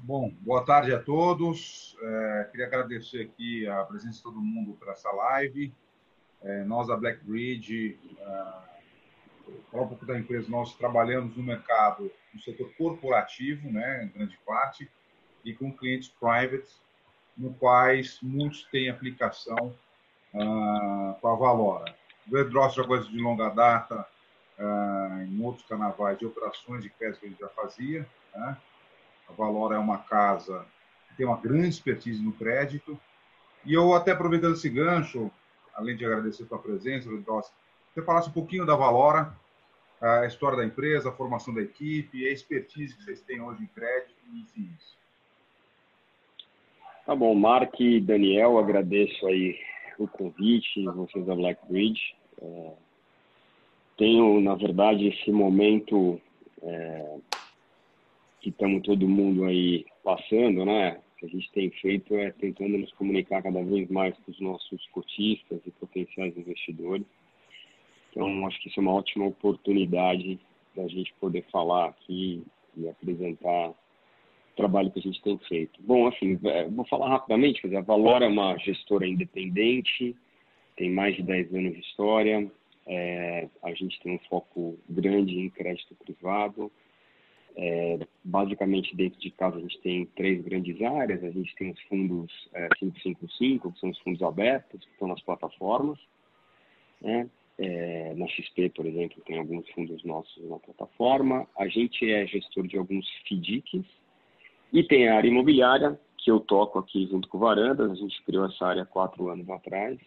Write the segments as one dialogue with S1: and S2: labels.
S1: Bom, boa tarde a todos. É, queria agradecer aqui a presença de todo mundo para essa live. É, nós, da BlackBridge, é, falar um pouco da empresa, nós trabalhamos no mercado, no setor corporativo, né, em grande parte, e com clientes private, no quais muitos têm aplicação uh, com a Valora. O Edros já coisa de longa data, uh, em outros carnavais de operações de crédito que ele já fazia, né? A Valora é uma casa que tem uma grande expertise no crédito. E eu, até aproveitando esse gancho, além de agradecer a sua presença, Ludros, você falasse um pouquinho da Valora, a história da empresa, a formação da equipe, a expertise que vocês têm hoje em crédito, enfim.
S2: Tá bom, Mark e Daniel, agradeço aí o convite, vocês da Blackbridge. É, tenho, na verdade, esse momento é, que estamos todo mundo aí passando, né? Que a gente tem feito é tentando nos comunicar cada vez mais com os nossos cotistas e potenciais investidores. Então, acho que isso é uma ótima oportunidade da gente poder falar aqui e apresentar o trabalho que a gente tem feito. Bom, assim, é, vou falar rapidamente, quer dizer, a Valor é uma gestora independente, tem mais de 10 anos de história, é, a gente tem um foco grande em crédito privado, é, basicamente, dentro de casa, a gente tem três grandes áreas. A gente tem os fundos é, 555, que são os fundos abertos, que estão nas plataformas. Né? É, na XP, por exemplo, tem alguns fundos nossos na plataforma. A gente é gestor de alguns FDICs. E tem a área imobiliária, que eu toco aqui junto com o Varandas. A gente criou essa área quatro anos atrás.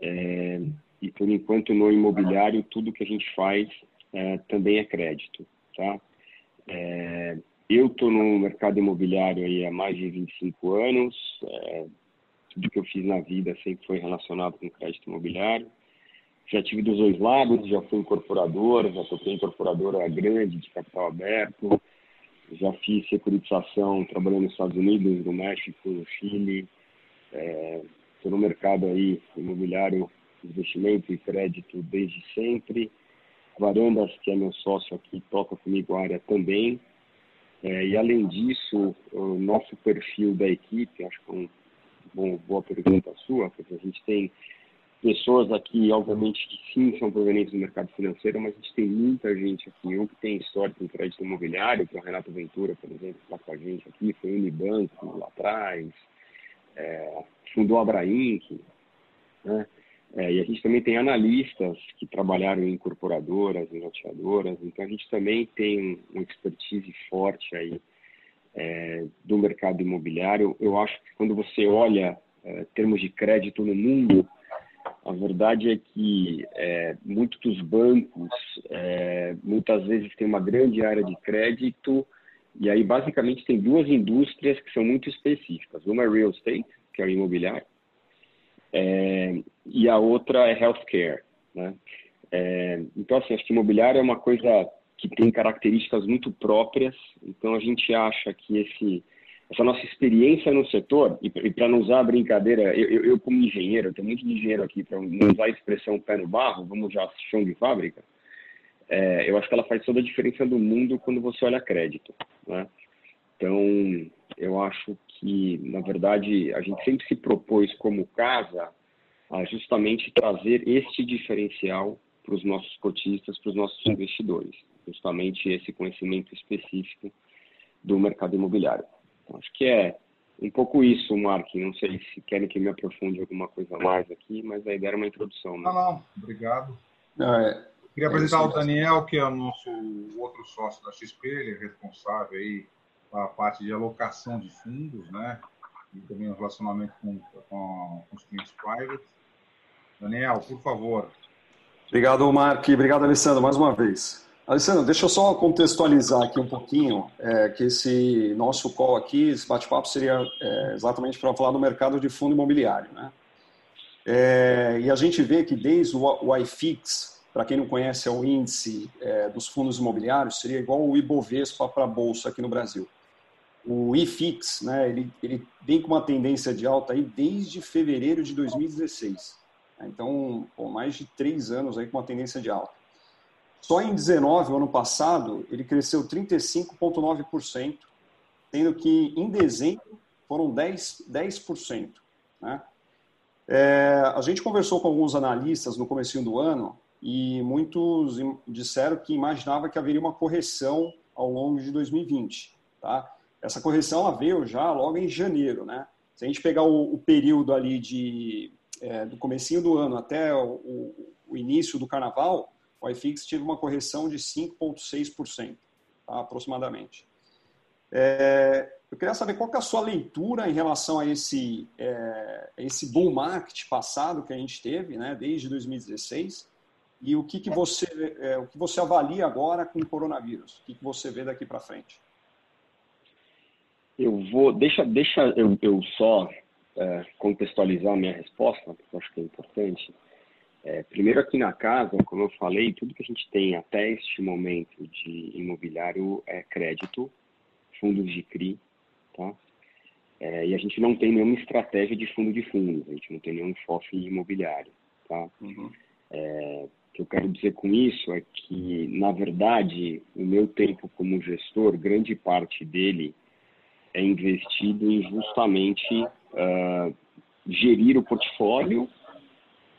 S2: É, e, por enquanto, no imobiliário, tudo que a gente faz é, também é crédito. Tá? É, eu estou no mercado imobiliário aí há mais de 25 anos. É, tudo que eu fiz na vida sempre foi relacionado com crédito imobiliário. Já tive dos dois lados, já fui incorporador, já toquei incorporadora grande de capital aberto, já fiz securitização trabalhando nos Estados Unidos, no México, no Chile. Estou é, no mercado aí imobiliário, investimento e crédito desde sempre. Varandas, que é meu sócio aqui, toca comigo a área também. É, e além disso, o nosso perfil da equipe, acho que é uma bom, boa pergunta sua, porque a gente tem pessoas aqui, obviamente, que sim são provenientes do mercado financeiro, mas a gente tem muita gente aqui, um que tem história com crédito imobiliário, que é o Renato Ventura, por exemplo, está com a gente aqui, foi Unibanco lá atrás, é, fundou a Abrainc, né? É, e a gente também tem analistas que trabalharam em incorporadoras, em loteadoras, então a gente também tem uma expertise forte aí é, do mercado imobiliário. Eu acho que quando você olha é, termos de crédito no mundo, a verdade é que é, muitos dos bancos é, muitas vezes tem uma grande área de crédito e aí basicamente tem duas indústrias que são muito específicas. Uma é real estate, que é o imobiliário, é, e a outra é healthcare. Né? É, então, assim, acho que imobiliário é uma coisa que tem características muito próprias, então a gente acha que esse, essa nossa experiência no setor, e, e para não usar a brincadeira, eu, eu, eu, como engenheiro, eu tenho muito de engenheiro aqui, para não usar a expressão pé no barro, vamos já chão de fábrica, é, eu acho que ela faz toda a diferença do mundo quando você olha crédito. Né? Então, eu acho que, na verdade, a gente sempre se propôs como casa a justamente trazer este diferencial para os nossos cotistas, para os nossos investidores, justamente esse conhecimento específico do mercado imobiliário. Então, acho que é um pouco isso, Mark. Não sei se querem que me aprofunde alguma coisa mais aqui, mas a ideia era uma introdução.
S1: Né? Não, não, obrigado. Não, é, Queria apresentar é o Daniel, que é o nosso outro sócio da XP, ele é responsável aí a parte de alocação de fundos, né? E também o relacionamento com, com, com os clientes private. Daniel, por favor.
S3: Obrigado, Mark. Obrigado, Alessandro, mais uma vez. Alessandro, deixa eu só contextualizar aqui um pouquinho é, que esse nosso call aqui, esse bate-papo seria é, exatamente para falar do mercado de fundo imobiliário, né? É, e a gente vê que desde o iFix, para quem não conhece, é o índice é, dos fundos imobiliários, seria igual o Ibovespa para a Bolsa aqui no Brasil o IFIX, né, ele, ele vem com uma tendência de alta aí desde fevereiro de 2016. Né, então, pô, mais de três anos aí com uma tendência de alta. Só em 19, o ano passado, ele cresceu 35,9%, sendo que em dezembro foram 10%. 10% né? É, a gente conversou com alguns analistas no começo do ano e muitos disseram que imaginava que haveria uma correção ao longo de 2020. Tá? Essa correção veio já logo em janeiro. Né? Se a gente pegar o, o período ali de, é, do comecinho do ano até o, o, início do carnaval, o iFix teve uma correção de 5,6%, tá? aproximadamente. É, eu queria saber qual que é a sua leitura em relação a esse, é, esse bull market passado que a gente teve, né, desde 2016, e o que, que, você, é, o que você avalia agora com o coronavírus? O que, que você vê daqui para frente?
S2: Eu vou, deixa, deixa eu, eu só é, contextualizar a minha resposta, porque eu acho que é importante. É, primeiro aqui na casa, como eu falei, tudo que a gente tem até este momento de imobiliário é crédito, fundos de CRI, Tá? É, e a gente não tem nenhuma estratégia de fundo de fundos, a gente não tem nenhum FOF imobiliário. Tá? Uhum. É, o que eu quero dizer com isso é que, na verdade, o meu tempo como gestor, grande parte dele é investido em justamente uh, gerir o portfólio,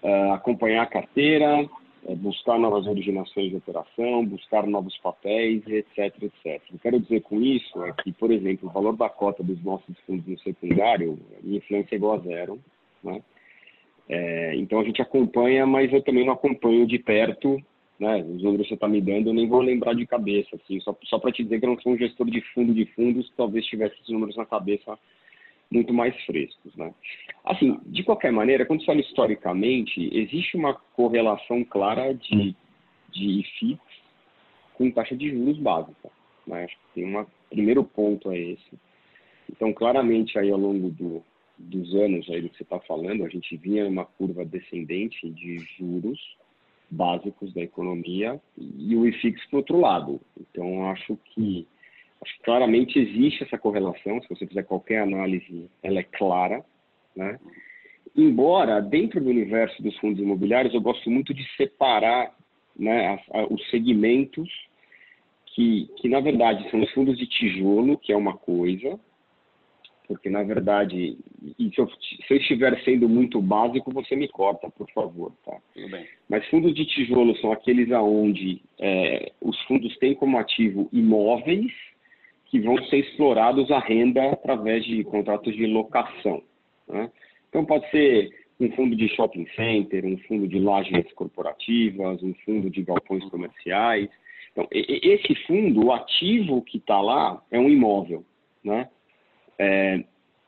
S2: uh, acompanhar a carteira, é buscar novas originações de operação, buscar novos papéis, etc, etc. Eu quero dizer com isso é que, por exemplo, o valor da cota dos nossos fundos no secundário, minha influência é igual a zero, né? É, então a gente acompanha, mas eu também não acompanho de perto, né? Os números que você está me dando, eu nem vou lembrar de cabeça, assim, só, só para te dizer que eu não sou um gestor de fundo de fundos, talvez tivesse esses números na cabeça muito mais frescos. Né? Assim, de qualquer maneira, quando se olha historicamente, existe uma correlação clara de, de FIX com taxa de juros básica. Né? Acho que tem um primeiro ponto é esse. Então, claramente, aí ao longo do, dos anos aí do que você está falando, a gente vinha numa curva descendente de juros básicos da economia e o IFIX para outro lado. Então, acho que Acho claramente existe essa correlação, se você fizer qualquer análise, ela é clara, né? Embora, dentro do universo dos fundos imobiliários, eu gosto muito de separar né, a, a, os segmentos que, que, na verdade, são os fundos de tijolo, que é uma coisa, porque, na verdade, e se eu, se eu estiver sendo muito básico, você me corta, por favor, tá?
S3: Tudo bem.
S2: Mas fundos de tijolo são aqueles aonde é, os fundos têm como ativo imóveis, que vão ser explorados a renda através de contratos de locação. Né? Então, pode ser um fundo de shopping center, um fundo de lajes corporativas, um fundo de galpões comerciais. Então, esse fundo, o ativo que está lá é um imóvel. Né? É,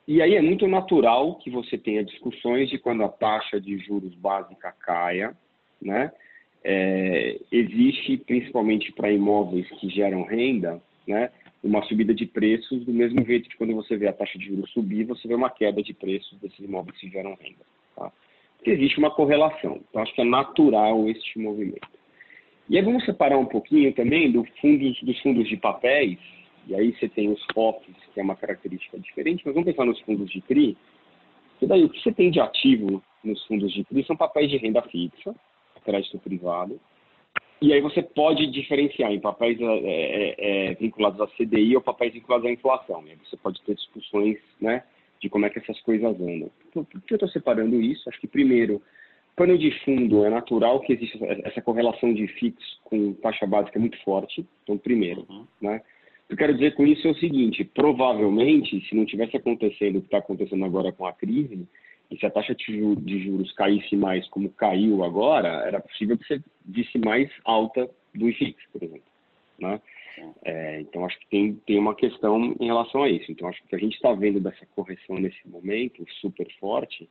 S2: e aí é muito natural que você tenha discussões de quando a taxa de juros básica caia, né? É, existe, principalmente para imóveis que geram renda, né, uma subida de preços, do mesmo jeito que quando você vê a taxa de juros subir, você vê uma queda de preços desses imóveis que geram renda. Tá? Porque existe uma correlação. Então, acho que é natural este movimento. E aí vamos separar um pouquinho também do fundos, dos fundos de papéis, e aí você tem os FOFs, que é uma característica diferente, mas vamos pensar nos fundos de CRI, que daí o que você tem de ativo nos fundos de CRI são papéis de renda fixa, crédito privado, e aí você pode diferenciar em papéis é, é, vinculados à CDI ou papéis vinculados à inflação. E aí você pode ter discussões né, de como é que essas coisas andam. Por, por que eu estou separando isso? Acho que, primeiro, pano de fundo, é natural que exista essa correlação de fixo com taxa básica muito forte. Então, primeiro, uhum. né? Eu quero dizer com isso é o seguinte, provavelmente, se não tivesse acontecendo o que está acontecendo agora com a crise, e se a taxa de juros caísse mais como caiu agora, era possível que você visse mais alta do IFIX, por exemplo. Né? É, então, acho que tem, tem uma questão em relação a isso. Então, acho que o que a gente está vendo dessa correção nesse momento, super forte,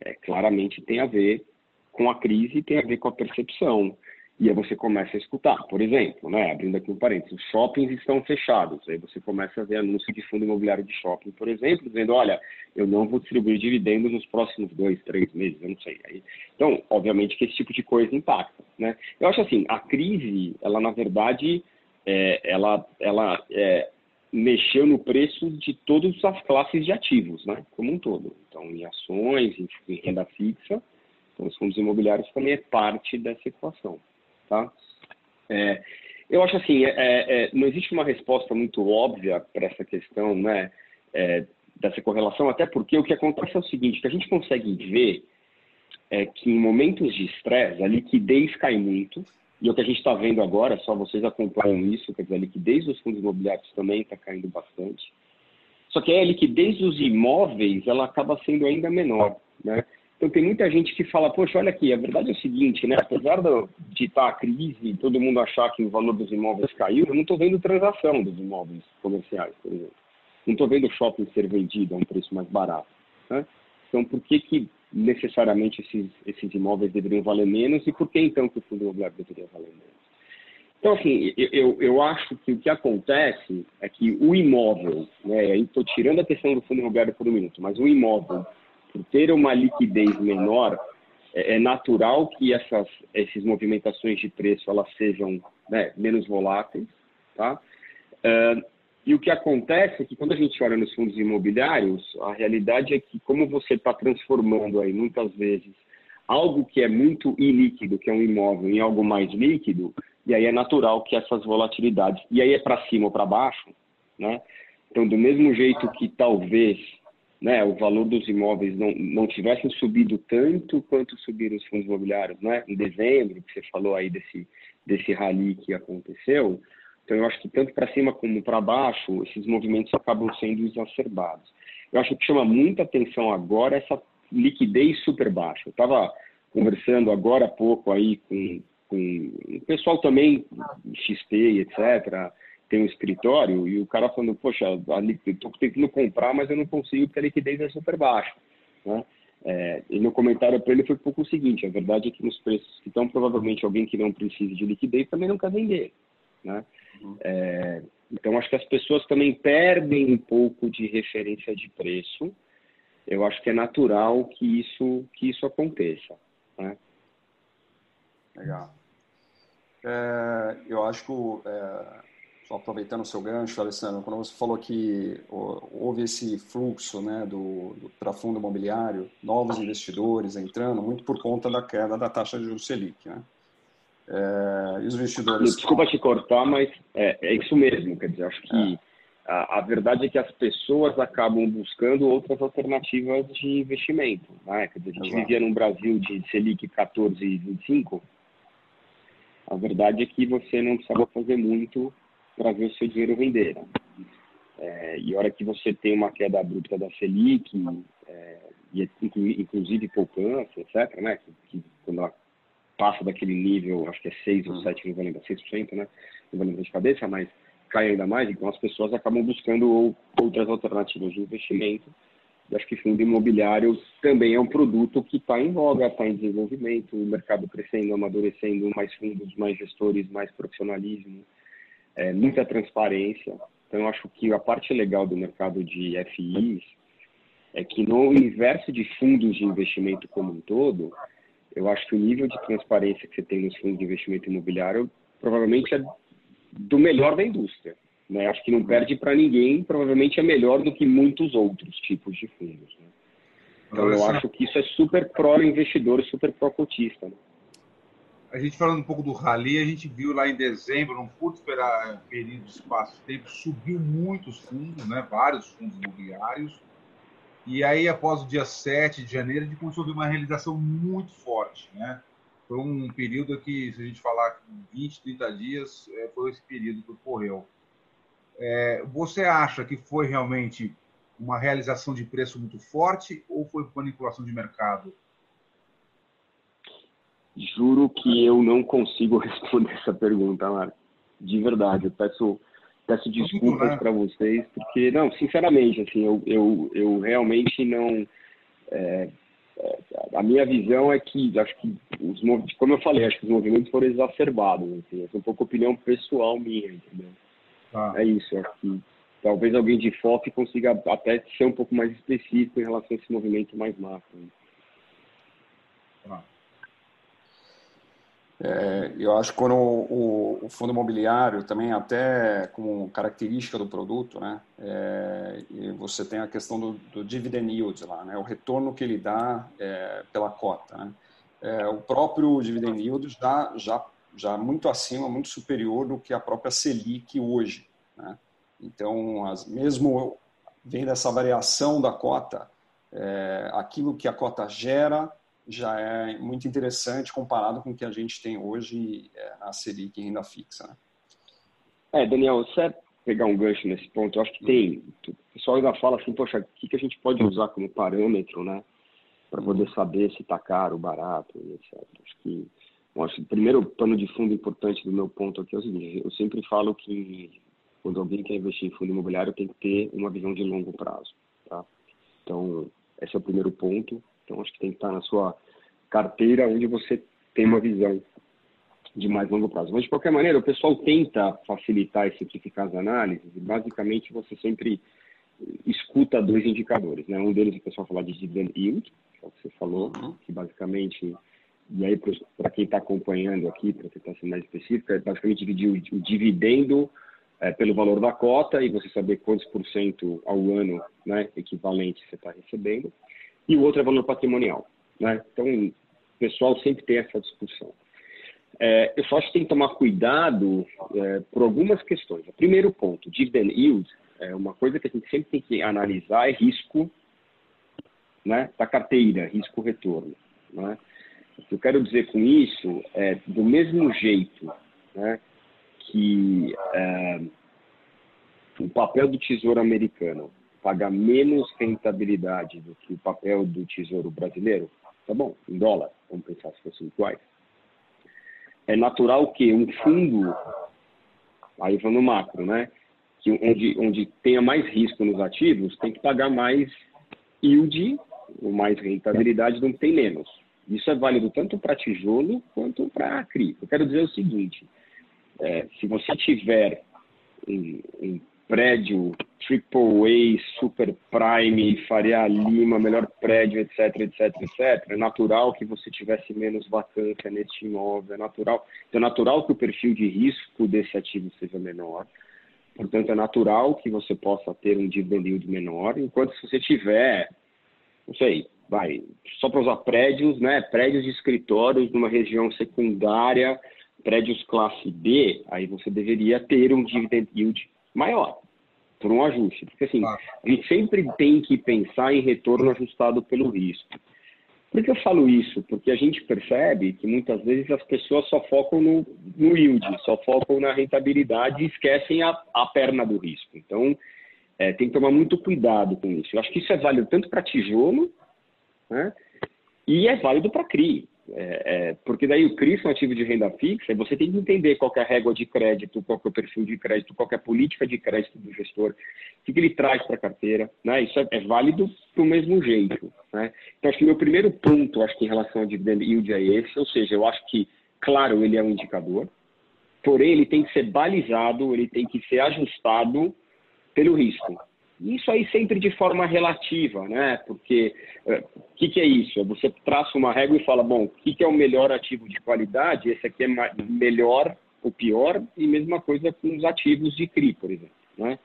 S2: é, claramente tem a ver com a crise, tem a ver com a percepção e aí você começa a escutar. Por exemplo, né, abrindo aqui um parênteses, os shoppings estão fechados. Aí você começa a ver anúncio de fundo imobiliário de shopping, por exemplo, dizendo, olha, eu não vou distribuir dividendos nos próximos dois, três meses, eu não sei. Aí, então, obviamente que esse tipo de coisa impacta. Né? Eu acho assim, a crise, ela na verdade, é, ela, ela é, mexeu no preço de todas as classes de ativos, né, como um todo. Então, em ações, em, renda fixa, então os fundos imobiliários também é parte dessa equação. Tá? É, Eu acho assim, é, é, não existe uma resposta muito óbvia para essa questão, né? É, dessa correlação, até porque o que acontece é o seguinte, que a gente consegue ver é que em momentos de estresse a liquidez cai muito, e o que a gente está vendo agora, só vocês acompanham isso, quer dizer, a liquidez dos fundos imobiliários também está caindo bastante. Só que a liquidez dos imóveis, ela acaba sendo ainda menor, né? Então tem muita gente que fala, poxa, olha aqui, a verdade é o seguinte, né? Apesar de estar tá a crise e todo mundo achar que o valor dos imóveis caiu, eu não estou vendo transação dos imóveis comerciais, por exemplo. Não estou vendo shopping ser vendido a um preço mais barato. Né? Então, por que, que necessariamente esses, esses imóveis deveriam valer menos e por que então que o fundo imobiliário deveria valer menos? Então, assim, eu, eu acho que o que acontece é que o imóvel, né, aí estou tirando a questão do fundo imobiliário por um minuto, mas o imóvel, por ter uma liquidez menor, é, é natural que essas, essas movimentações de preço elas sejam né, menos voláteis, tá? Uh, e o que acontece é que quando a gente olha nos fundos imobiliários, a realidade é que como você está transformando aí muitas vezes algo que é muito ilíquido, que é um imóvel, em algo mais líquido, e aí é natural que essas volatilidades, e aí é para cima ou para baixo, né? Então, do mesmo jeito que talvez né, o valor dos imóveis não, não tivessem subido tanto quanto subiram os fundos imobiliários, né? Em dezembro, que você falou aí desse, desse rally que aconteceu, então, eu acho que tanto para cima como para baixo, esses movimentos acabam sendo exacerbados. Eu acho que chama muita atenção agora essa liquidez super baixa. Eu estava conversando agora há pouco aí com, com o pessoal também, XP etc., tem um escritório, e o cara falando, poxa, estou tentando comprar, mas eu não consigo porque a liquidez é super baixa. Né? É, e meu comentário para ele foi um pouco o seguinte, a verdade é que nos preços que estão, provavelmente alguém que não precisa de liquidez também não quer vender. Né? É, então, acho que as pessoas também perdem um pouco de referência de preço. Eu acho que é natural que isso, que isso aconteça. Né?
S3: Legal. É, eu acho que, é, só aproveitando o seu gancho, Alessandro, quando você falou que houve esse fluxo né, do, do para fundo imobiliário, novos investidores entrando, muito por conta da queda da taxa de juros Selic. Né? É, e os investidores.
S2: Desculpa te cortar, mas é, é isso mesmo. Quer dizer, acho que é. a, a, verdade é que as pessoas acabam buscando outras alternativas de investimento. Né? Quer dizer, a gente Exato. vivia num Brasil de Selic 14 e 25. A verdade é que você não precisava fazer muito para ver o seu dinheiro render. Né? É, e a hora que você tem uma queda abrupta da Selic, é, e inclusive poupança, etc., né? que, que quando ela passa daquele nível, acho que é 6 ou 7, uhum. não vou lembrar, 6%, né? Não vou lembrar de cabeça, mas cai ainda mais, então as pessoas acabam buscando outras alternativas de investimento. E acho que fundo imobiliário também é um produto que está em voga, está em desenvolvimento, o mercado crescendo, amadurecendo, mais fundos, mais gestores, mais profissionalismo, é, muita transparência. Então, eu acho que a parte legal do mercado de FIs é que no universo de fundos de investimento como um todo, eu acho que o nível de transparência que você tem nos fundos de investimento imobiliário provavelmente é do melhor da indústria. Né? Acho que não perde para ninguém, provavelmente é melhor do que muitos outros tipos de fundos. Né? Então eu acho que isso é super pró-investidor, super pró-cotista. Né?
S1: A gente falando um pouco do rally, a gente viu lá em dezembro, num curto período de espaço de tempo, subiu muitos fundos, né? vários fundos imobiliários, e aí, após o dia 7 de janeiro, a gente começou a ver uma realização muito forte. Né? Foi um período que, se a gente falar 20, 30 dias, é, foi esse período que ocorreu. É, você acha que foi realmente uma realização de preço muito forte ou foi manipulação de mercado?
S2: Juro que eu não consigo responder essa pergunta, Marco. De verdade, eu peço Peço desculpas para vocês, porque, não, sinceramente, assim, eu, eu, eu realmente não. É, é, a minha visão é que, acho que, os, como eu falei, acho que os movimentos foram exacerbados. Assim, essa é um pouco opinião pessoal minha, entendeu? Ah. É isso, acho que talvez alguém de FOF consiga até ser um pouco mais específico em relação a esse movimento mais macro. Né?
S3: Ah. É, eu acho que quando o, o, fundo imobiliário também até como característica do produto, né, é, você tem a questão do, do, dividend yield lá, né, o retorno que ele dá é, pela cota, né. É, o próprio dividend yield já já já muito acima, muito superior do que a própria Selic hoje. Né? Então, as, mesmo vendo essa variação da cota, é, aquilo que a cota gera já é muito interessante comparado com o que a gente tem hoje é, na Selic em renda fixa. Né?
S2: É, Daniel, você pegar um gancho nesse ponto, eu acho que tem. O pessoal ainda fala assim, poxa, o que, que a gente pode usar como parâmetro, né? Para poder saber se está caro, barato, etc. Acho que Bom, acho que o primeiro pano de fundo importante do meu ponto aqui é o seguinte: eu sempre falo que quando alguém quer investir em fundo imobiliário tem que ter uma visão de longo prazo. Tá? Então, esse é o primeiro ponto. Então, acho que tem que estar na sua carteira onde você tem uma visão de mais longo prazo. Mas, de qualquer maneira, o pessoal tenta facilitar e simplificar as análises e, basicamente, você sempre escuta dois indicadores. Né? Um deles o pessoal fala de dividend yield, que é o que você falou, uhum. que basicamente e aí para quem está acompanhando aqui, para tentar ser mais específico, é basicamente dividir o, o dividendo é, pelo valor da cota e você saber quantos por cento ao ano né, equivalente você está recebendo. E o outro é valor patrimonial. Né? Então, o pessoal sempre tem essa discussão. É, eu só acho que tem que tomar cuidado é, por algumas questões. O primeiro ponto, dividend yield, é uma coisa que a gente sempre tem que analisar é risco né, da carteira, risco-retorno. Né? O que eu quero dizer com isso é, do mesmo jeito né, que é, o papel do Tesouro americano paga menos rentabilidade do que o papel do Tesouro brasileiro, tá bom, em dólar, vamos pensar se fossem iguais. É natural que um fundo, aí no macro, né, que onde, onde tenha mais risco nos ativos, tem que pagar mais yield, ou mais rentabilidade, não tem menos. Isso é válido tanto para tijolo quanto para CRI. Eu quero dizer o seguinte: é, se você tiver um, um prédio Triple A, Super Prime, Faria Lima, melhor prédio, etc, etc, etc, é natural que você tivesse menos vacância neste imóvel, é natural, então é natural que o perfil de risco desse ativo seja menor. Portanto, é natural que você possa ter um dividend yield menor, enquanto se você tiver, não sei, vai, só para usar prédios, né? Prédios de escritórios numa região secundária, prédios classe B, aí você deveria ter um dividend yield maior, por um ajuste. Porque assim, a gente sempre tem que pensar em retorno ajustado pelo risco. Por que eu falo isso? Porque a gente percebe que muitas vezes as pessoas só focam no, no yield, só focam na rentabilidade e esquecem a, a perna do risco. Então, é, tem que tomar muito cuidado com isso. Eu acho que isso é válido tanto para tijolo né? E é válido para CRI, é, é, porque daí o CRI é um ativo de renda fixa, você tem que entender qual é a régua de crédito, qual é o perfil de crédito, qual é a política de crédito do gestor, o que, que ele traz para a carteira, né? Isso é, é válido do mesmo jeito, né? Então, acho que meu primeiro ponto, acho que em relação ao dividend yield é esse, ou seja, eu acho que, claro, ele é um indicador, porém ele tem que ser balizado, ele tem que ser ajustado pelo risco. Isso aí sempre de forma relativa, né? Porque o é, que, que, é isso? Você traça uma régua e fala, bom, o que, que é o melhor ativo de qualidade? Esse aqui é melhor ou pior, e mesma coisa com os ativos de CRI, por exemplo, né?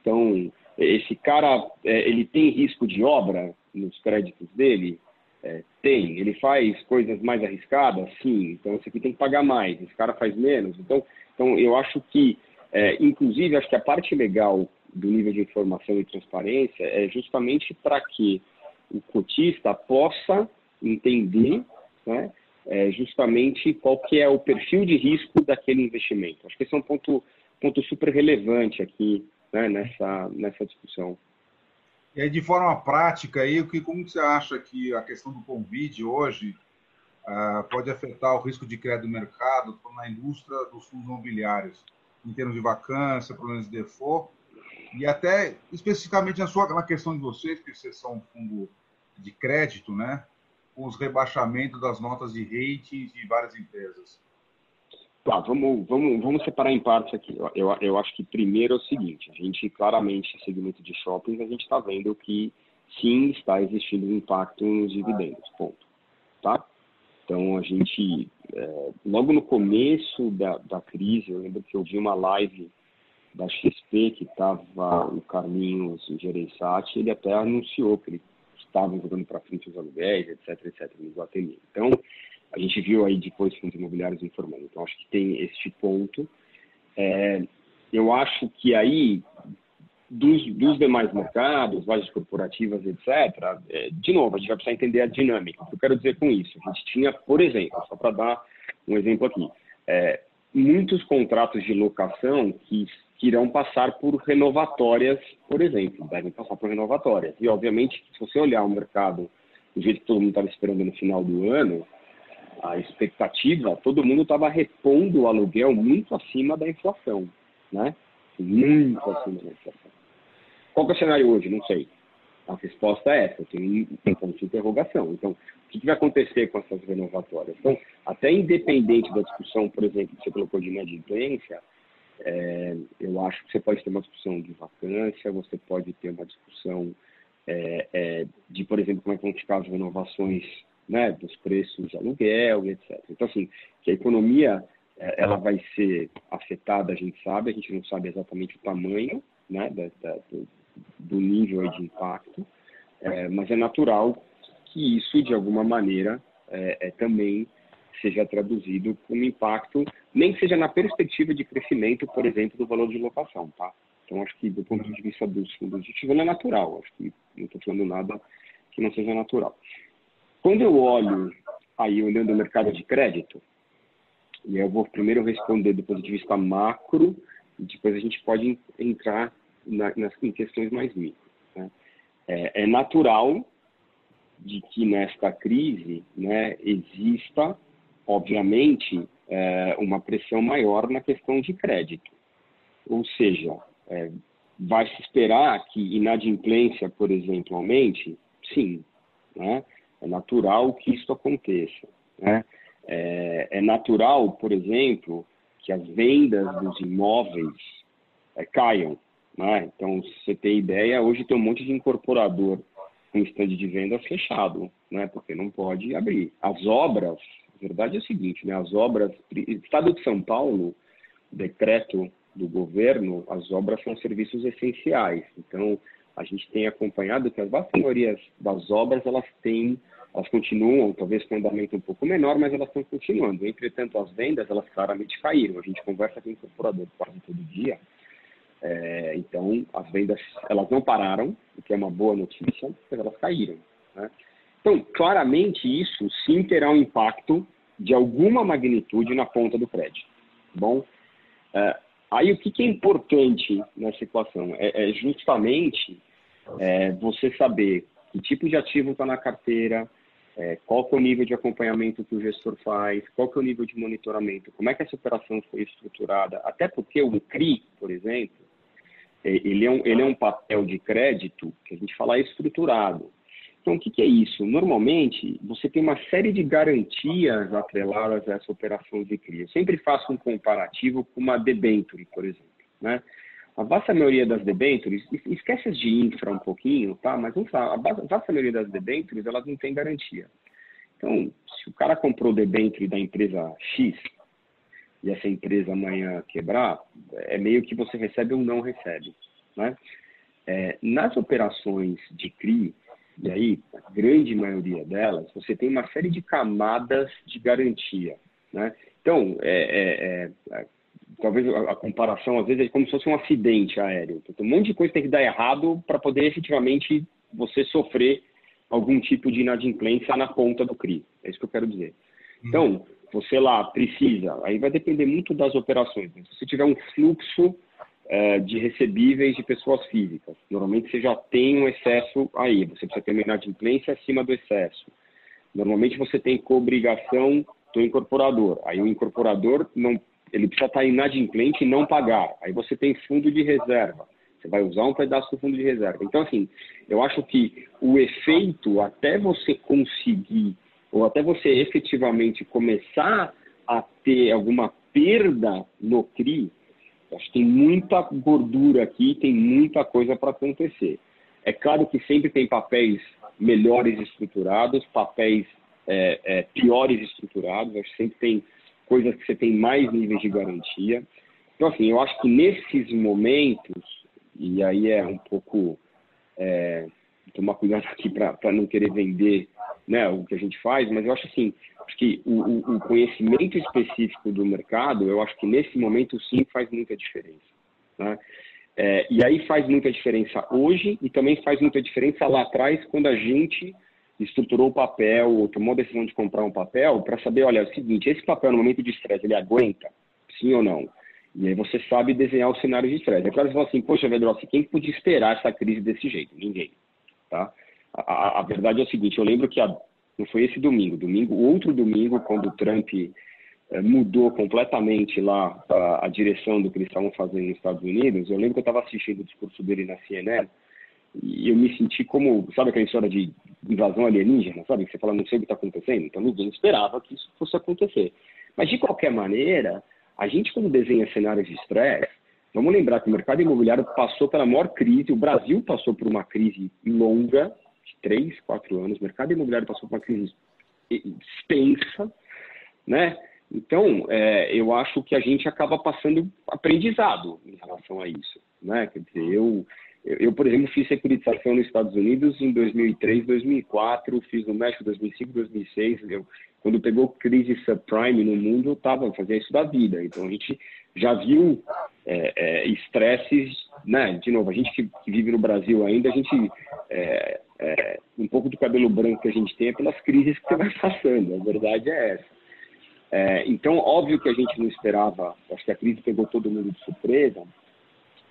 S2: Então, esse cara, é, ele tem risco de obra nos créditos dele? É, tem. Ele faz coisas mais arriscadas? Sim. Então, esse aqui tem que pagar mais. Esse cara faz menos. Então, então eu acho que, é, inclusive, acho que a parte legal do nível de informação e transparência é justamente para que o cotista possa entender né, é, justamente qual que é o perfil de risco daquele investimento. Acho que esse é um ponto, ponto super relevante aqui né, nessa, nessa discussão.
S1: E aí, de forma prática, aí, que, como você acha que a questão do Covid hoje uh, pode afetar o risco de crédito do mercado na indústria dos fundos imobiliários, em termos de vacância, problemas de default, e até especificamente na sua na questão de vocês, que vocês são um fundo de crédito, né? Com os rebaixamentos das notas de rating de várias empresas.
S2: Tá, vamos, vamos, vamos separar em partes aqui. Eu, eu acho que primeiro é o seguinte, a gente claramente, segmento de shoppings, a gente está vendo que sim está existindo um impacto nos dividendos, ponto. Tá? Então, a gente, é, logo no começo da, da crise, eu lembro que eu vi uma live da XP, que estava o Carlinhos Gereissati, ele até anunciou que ele estava jogando para frente os aluguéis, etc, etc, no Iguatemi. Então, a gente viu aí depois fundos imobiliários informando. Então, acho que tem este ponto. É, eu acho que aí, dos, dos demais mercados, lojas corporativas, etc., é, de novo, a gente vai precisar entender a dinâmica. O que eu quero dizer com isso? A gente tinha, por exemplo, só para dar um exemplo aqui, é, muitos contratos de locação que, que irão passar por renovatórias, por exemplo, devem passar por renovatórias. E, obviamente, se você olhar o mercado do jeito que todo mundo estava esperando no final do ano, a expectativa, todo mundo estava repondo o aluguel muito acima da inflação, né? Muito acima da inflação. Qual é o cenário hoje? Não sei. A resposta é essa, tem um ponto de interrogação. Então, o que vai acontecer com essas renovatórias? Então, até independente da discussão, por exemplo, que você colocou de inadimplência, é, eu acho que você pode ter uma discussão de vacância, você pode ter uma discussão é, é, de, por exemplo, como é que vão ficar as renovações né, dos preços de aluguel etc. Então, assim, que a economia é, ela vai ser afetada, a gente sabe, a gente não sabe exatamente o tamanho né, da, da, do, do, nível de impacto, é, mas é natural que isso, de alguma maneira, é, também seja traduzido como impacto, nem que seja na perspectiva de crescimento, por exemplo, do valor de locação, tá? Então, acho que do ponto de vista dos fundos de é natural, acho que não estou falando nada que não seja natural. Quando eu olho aí olhando o mercado de crédito, e eu vou primeiro responder do ponto de vista macro, e depois a gente pode entrar na, nas, em questões mais micro. Né? É, é, natural de que nesta crise né, exista, obviamente, é, uma pressão maior na questão de crédito. Ou seja, é, vai se esperar que inadimplência, por exemplo, aumente? Sim. Né? É natural que isso aconteça. Né? É, é, natural, por exemplo, que as vendas dos imóveis é, caiam. Né? Então, se você tem ideia, hoje tem um monte de incorporador com stand de vendas fechado, né? porque não pode abrir. As obras, verdade é o seguinte, né? as obras, Estado de São Paulo, decreto do governo, as obras são serviços essenciais. Então, a gente tem acompanhado que as vasta maioria das obras elas têm, elas continuam, talvez com andamento um pouco menor, mas elas estão continuando. Entretanto, as vendas elas claramente caíram. A gente conversa com o incorporador quase todo dia. É, então, as vendas elas não pararam, o que é uma boa notícia, mas elas caíram. Né? Então, claramente isso sim terá um impacto de alguma magnitude na ponta do crédito. Tá bom, é, aí o que, que, é importante nessa equação é, é justamente é, você saber que tipo de ativo está na carteira, é, qual é o nível de acompanhamento que o gestor faz, qual é o nível de monitoramento, como é que essa operação foi estruturada, até porque o CRI, por exemplo, é, ele é um, ele é um papel de crédito que a gente fala estruturado. Então, o que, que é isso? Normalmente, você tem uma série de garantias atreladas a essa operação de CRI. Eu sempre faço um comparativo com uma debenture, por exemplo. Né? A vasta maioria das debêntures, esquece de infra um pouquinho, tá? Mas vamos falar, a vasta maioria das debêntures, elas não têm garantia. Então, se o cara comprou debenture da empresa X e essa empresa amanhã quebrar, é meio que você recebe ou não recebe, né? É, nas operações de CRI, e aí, a grande maioria delas, você tem uma série de camadas de garantia, né? Então, é, é, é talvez a, a, comparação às vezes é como se fosse um acidente aéreo. Então, um monte de coisa tem que dar errado para poder efetivamente você sofrer algum tipo de inadimplência na ponta do CRI. É isso que eu quero dizer. Uhum. Então, você lá precisa, aí vai depender muito das operações. Né? Se você tiver um fluxo é, de recebíveis de pessoas físicas, normalmente você já tem um excesso aí, você precisa ter uma inadimplência acima do excesso. Normalmente você tem cobrigação do incorporador. Aí o incorporador não ele precisa estar inadimplente e não pagar. Aí você tem fundo de reserva. Você vai usar um pedaço do fundo de reserva. Então, assim, eu acho que o efeito, até você conseguir, ou até você efetivamente começar a ter alguma perda no CRI, acho que tem muita gordura aqui, tem muita coisa para acontecer. É claro que sempre tem papéis melhores estruturados, papéis é, é, piores estruturados, acho que sempre tem coisas que você tem mais níveis de garantia. Então, assim, eu acho que nesses momentos, e aí é um pouco é, tomar cuidado aqui para não querer vender né, o que a gente faz, mas eu acho assim, que o, o, conhecimento específico do mercado, eu acho que nesse momento sim faz muita diferença. Né? É, e aí faz muita diferença hoje e também faz muita diferença lá atrás quando a gente estruturou o papel, ou tomou a decisão de comprar um papel para saber, olha, é o seguinte, esse papel no momento de estresse, ele aguenta? Sim ou não? E aí você sabe desenhar o cenário de estresse. É claro que você fala assim, poxa, Vedrossi, quem podia esperar essa crise desse jeito? Ninguém. Tá? A, a, verdade é o seguinte, eu lembro que a, não foi esse domingo, domingo, outro domingo, quando o Trump eh, mudou completamente lá a, a, direção do que eles estavam fazendo nos Estados Unidos, eu lembro que eu estava assistindo o discurso dele na CNN e eu me senti como, sabe aquela história de invasão alienígena, sabe? Que você fala, não sei o que está acontecendo. Então ninguém esperava que isso fosse acontecer. Mas de qualquer maneira, a gente quando desenha cenários de estresse, vamos lembrar que o mercado imobiliário passou pela maior crise, o Brasil passou por uma crise longa, de três, quatro anos, o mercado imobiliário passou por uma crise extensa, né? Então, é, eu acho que a gente acaba passando aprendizado em relação a isso, né? Quer dizer, eu eu, por exemplo, fiz securitização nos Estados Unidos em 2003, 2004, fiz no México 2005, 2006. Eu, quando pegou crise subprime no mundo, eu estava fazendo isso da vida. Então a gente já viu é, é, estresses, né? De novo, a gente que, vive no Brasil ainda, a gente é, é, um pouco do cabelo branco que a gente tem é pelas crises que você vai passando. A verdade é essa. É, então, óbvio que a gente não esperava. Acho que a crise pegou todo mundo de surpresa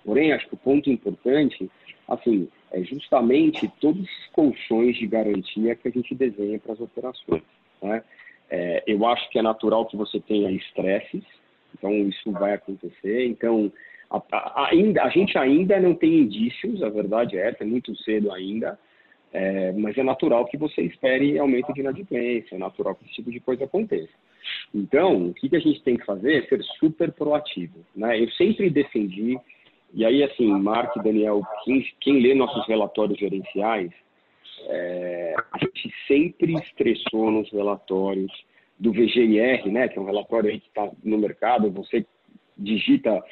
S2: Porém, acho que o ponto importante, assim, é justamente todos os colchões de garantia que a gente desenha para as operações. Né? É, eu acho que é natural que você tenha estresses, então isso vai acontecer. Então, a, a, ainda, a gente ainda não tem indícios, a verdade é essa, é muito cedo ainda, é, mas é natural que você espere aumento de inadimplência, é natural que esse tipo de coisa aconteça. Então, o que, que a gente tem que fazer é ser super proativo. Né? Eu sempre defendi e aí, assim, Mark e Daniel, quem, quem lê nossos relatórios gerenciais, é, a gente sempre estressou nos relatórios do VGIR, né, que é um relatório que está no mercado, você digita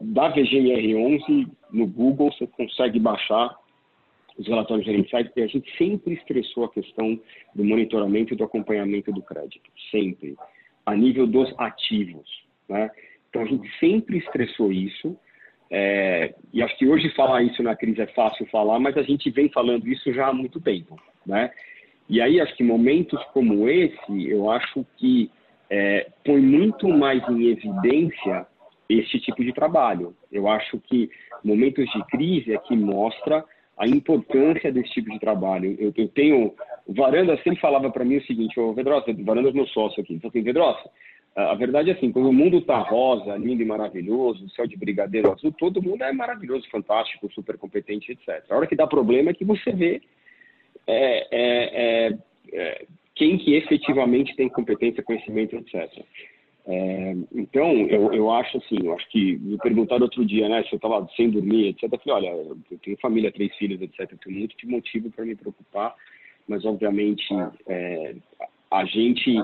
S2: da VGIR 11 no Google, você consegue baixar os relatórios gerenciais, e a gente sempre estressou a questão do monitoramento e do acompanhamento do crédito, sempre, a nível dos ativos, né? Então, a gente sempre estressou isso, é, e acho que hoje falar isso na crise é fácil falar, mas a gente vem falando isso já há muito tempo, né? E aí acho que momentos como esse, eu acho que é, põe muito mais em evidência esse tipo de trabalho. Eu acho que momentos de crise é que mostra a importância desse tipo de trabalho. Eu, eu tenho, o Varanda sempre falava para mim o seguinte, o Vedrosa, o Varanda é meu sócio aqui, então assim, Vedrosa, a verdade é assim, quando o mundo está rosa, lindo e maravilhoso, céu de brigadeiro azul, todo mundo é maravilhoso, fantástico, super competente, etc. A hora que dá problema é que você vê é, é, é, é quem que efetivamente tem competência, conhecimento, etc. É, então, eu, eu acho assim, eu acho que me perguntaram outro dia, né, se eu estava sem dormir, etc. Eu falei, olha, eu tenho família, três filhos, etc. Eu tenho muito de motivo para me preocupar, mas obviamente é, a gente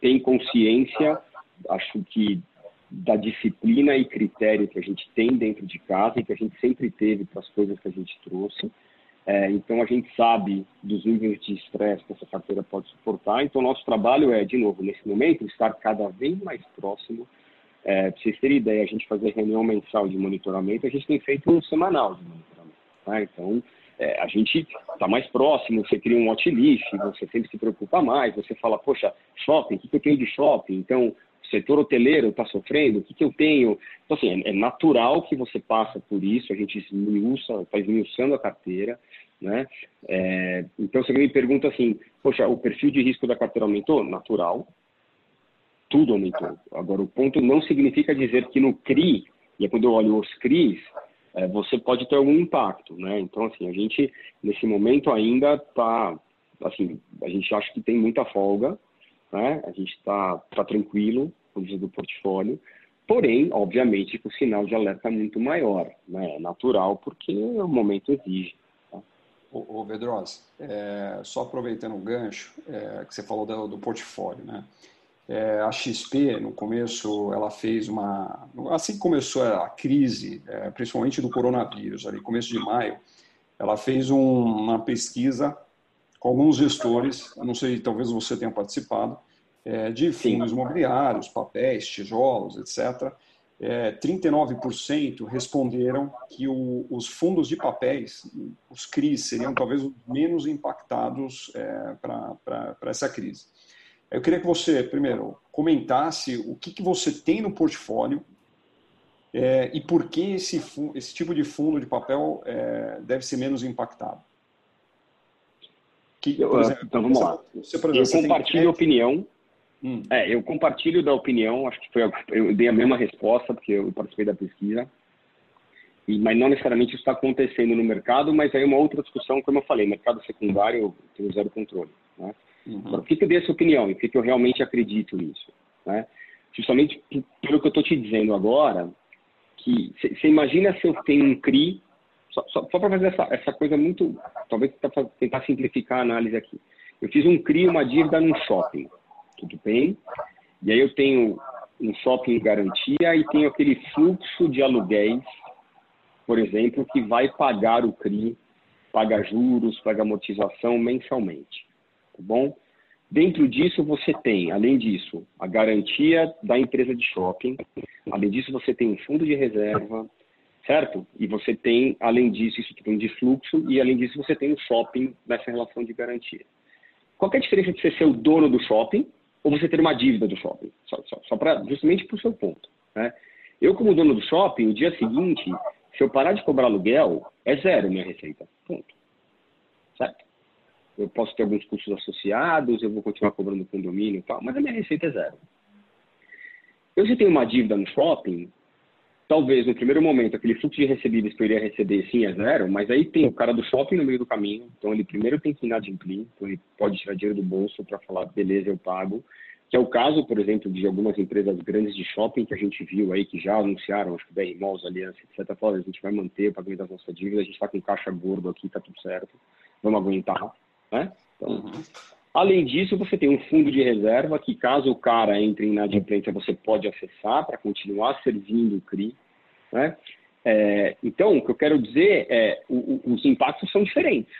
S2: tem consciência, acho que da disciplina e critério que a gente tem dentro de casa e que a gente sempre teve para as coisas que a gente trouxe. É, então, a gente sabe dos níveis de estresse que essa carteira pode suportar. Então, nosso trabalho é, de novo, nesse momento, estar cada vez mais próximo. É, para vocês terem ideia, a gente fazer reunião mensal de monitoramento, a gente tem feito um semanal de monitoramento. Tá? Então, é, a gente está mais próximo, você cria um watchlist, você sempre se preocupa mais, você fala, poxa, shopping, o que, que eu tenho de shopping? Então, o setor hoteleiro está sofrendo, o que, que eu tenho? Então, assim, é, é, natural que você passa por isso, a gente esmiuça, está esmiuçando a carteira, né? É, então, você me pergunta assim, poxa, o perfil de risco da carteira aumentou? Natural, tudo aumentou. Agora, o ponto não significa dizer que no CRI, e é quando eu olho os CRIs, é, você pode ter algum impacto, né? Então, assim, a gente, nesse momento ainda está, assim, a gente acha que tem muita folga, né? A gente está tá tranquilo com o do portfólio, porém, obviamente, o sinal de alerta é muito maior, né? É natural, porque o momento exige. Tá?
S3: Ô, ô é, só aproveitando o gancho é, que você falou do, do portfólio, né? É, a XP, no começo, ela fez uma. Assim que começou a crise, é, principalmente do coronavírus, ali, começo de maio, ela fez um, uma pesquisa com alguns gestores, não sei, talvez você tenha participado, é, de fundos Sim. imobiliários, papéis, tijolos, etc., é, 39% responderam que o, os fundos de papéis, os CRIs, seriam talvez os menos impactados é, para essa crise. Eu queria que você, primeiro, comentasse o que, que você tem no portfólio é, e por que esse, esse tipo de fundo de papel é, deve ser menos impactado.
S2: Que, exemplo, então vamos lá. Você, exemplo, eu compartilho a opinião Hum. É, eu compartilho da opinião, acho que foi eu dei a mesma resposta, porque eu participei da pesquisa, e, mas não necessariamente isso está acontecendo no mercado, mas aí uma outra discussão, como eu falei, mercado secundário eu tenho zero controle. Né? Uhum. Por que, que eu dei essa opinião e por que, que eu realmente acredito nisso? Né? Justamente pelo que eu estou te dizendo agora, que você imagina se eu tenho um CRI, só, só, só para fazer essa, essa coisa muito, talvez tentar simplificar a análise aqui. Eu fiz um CRI, uma dívida num shopping tudo bem. E aí eu tenho um shopping garantia e tenho aquele fluxo de aluguéis, por exemplo, que vai pagar o CRI, paga juros, paga amortização mensalmente. Tá bom? Dentro disso, você tem, além disso, a garantia da empresa de shopping. Além disso, você tem um fundo de reserva, certo? E você tem, além disso, isso tem de fluxo, e além disso, você tem o shopping nessa relação de garantia. Qual é a diferença de você ser o dono do shopping ou você ter uma dívida do shopping. Só, só, só para justamente para o seu ponto. Né? Eu, como dono do shopping, o dia seguinte, se eu parar de cobrar aluguel, é zero minha receita. Ponto. Certo? Eu posso ter alguns custos associados, eu vou continuar cobrando condomínio e tal, mas a minha receita é zero. Eu se tenho uma dívida no shopping, talvez no primeiro momento aquele fluxo de recebíveis que eu iria receber sim é zero, mas aí tem o cara do shopping no meio do caminho, então ele primeiro tem que inadimplir, então ele pode tirar dinheiro do bolso para falar, beleza, eu pago, que é o caso, por exemplo, de algumas empresas grandes de shopping que a gente viu aí, que já anunciaram, acho que BR Malls, Aliança, etc. Falaram, a gente vai manter o pagamento das nossas dívidas, a gente está com caixa gordo aqui, está tudo certo, vamos aguentar, né? Então, uhum. Além disso, você tem um fundo de reserva que, caso o cara entre em inadimplência, você pode acessar para continuar servindo o CRI. Né? É, então, o que eu quero dizer é o, o, os impactos são diferentes.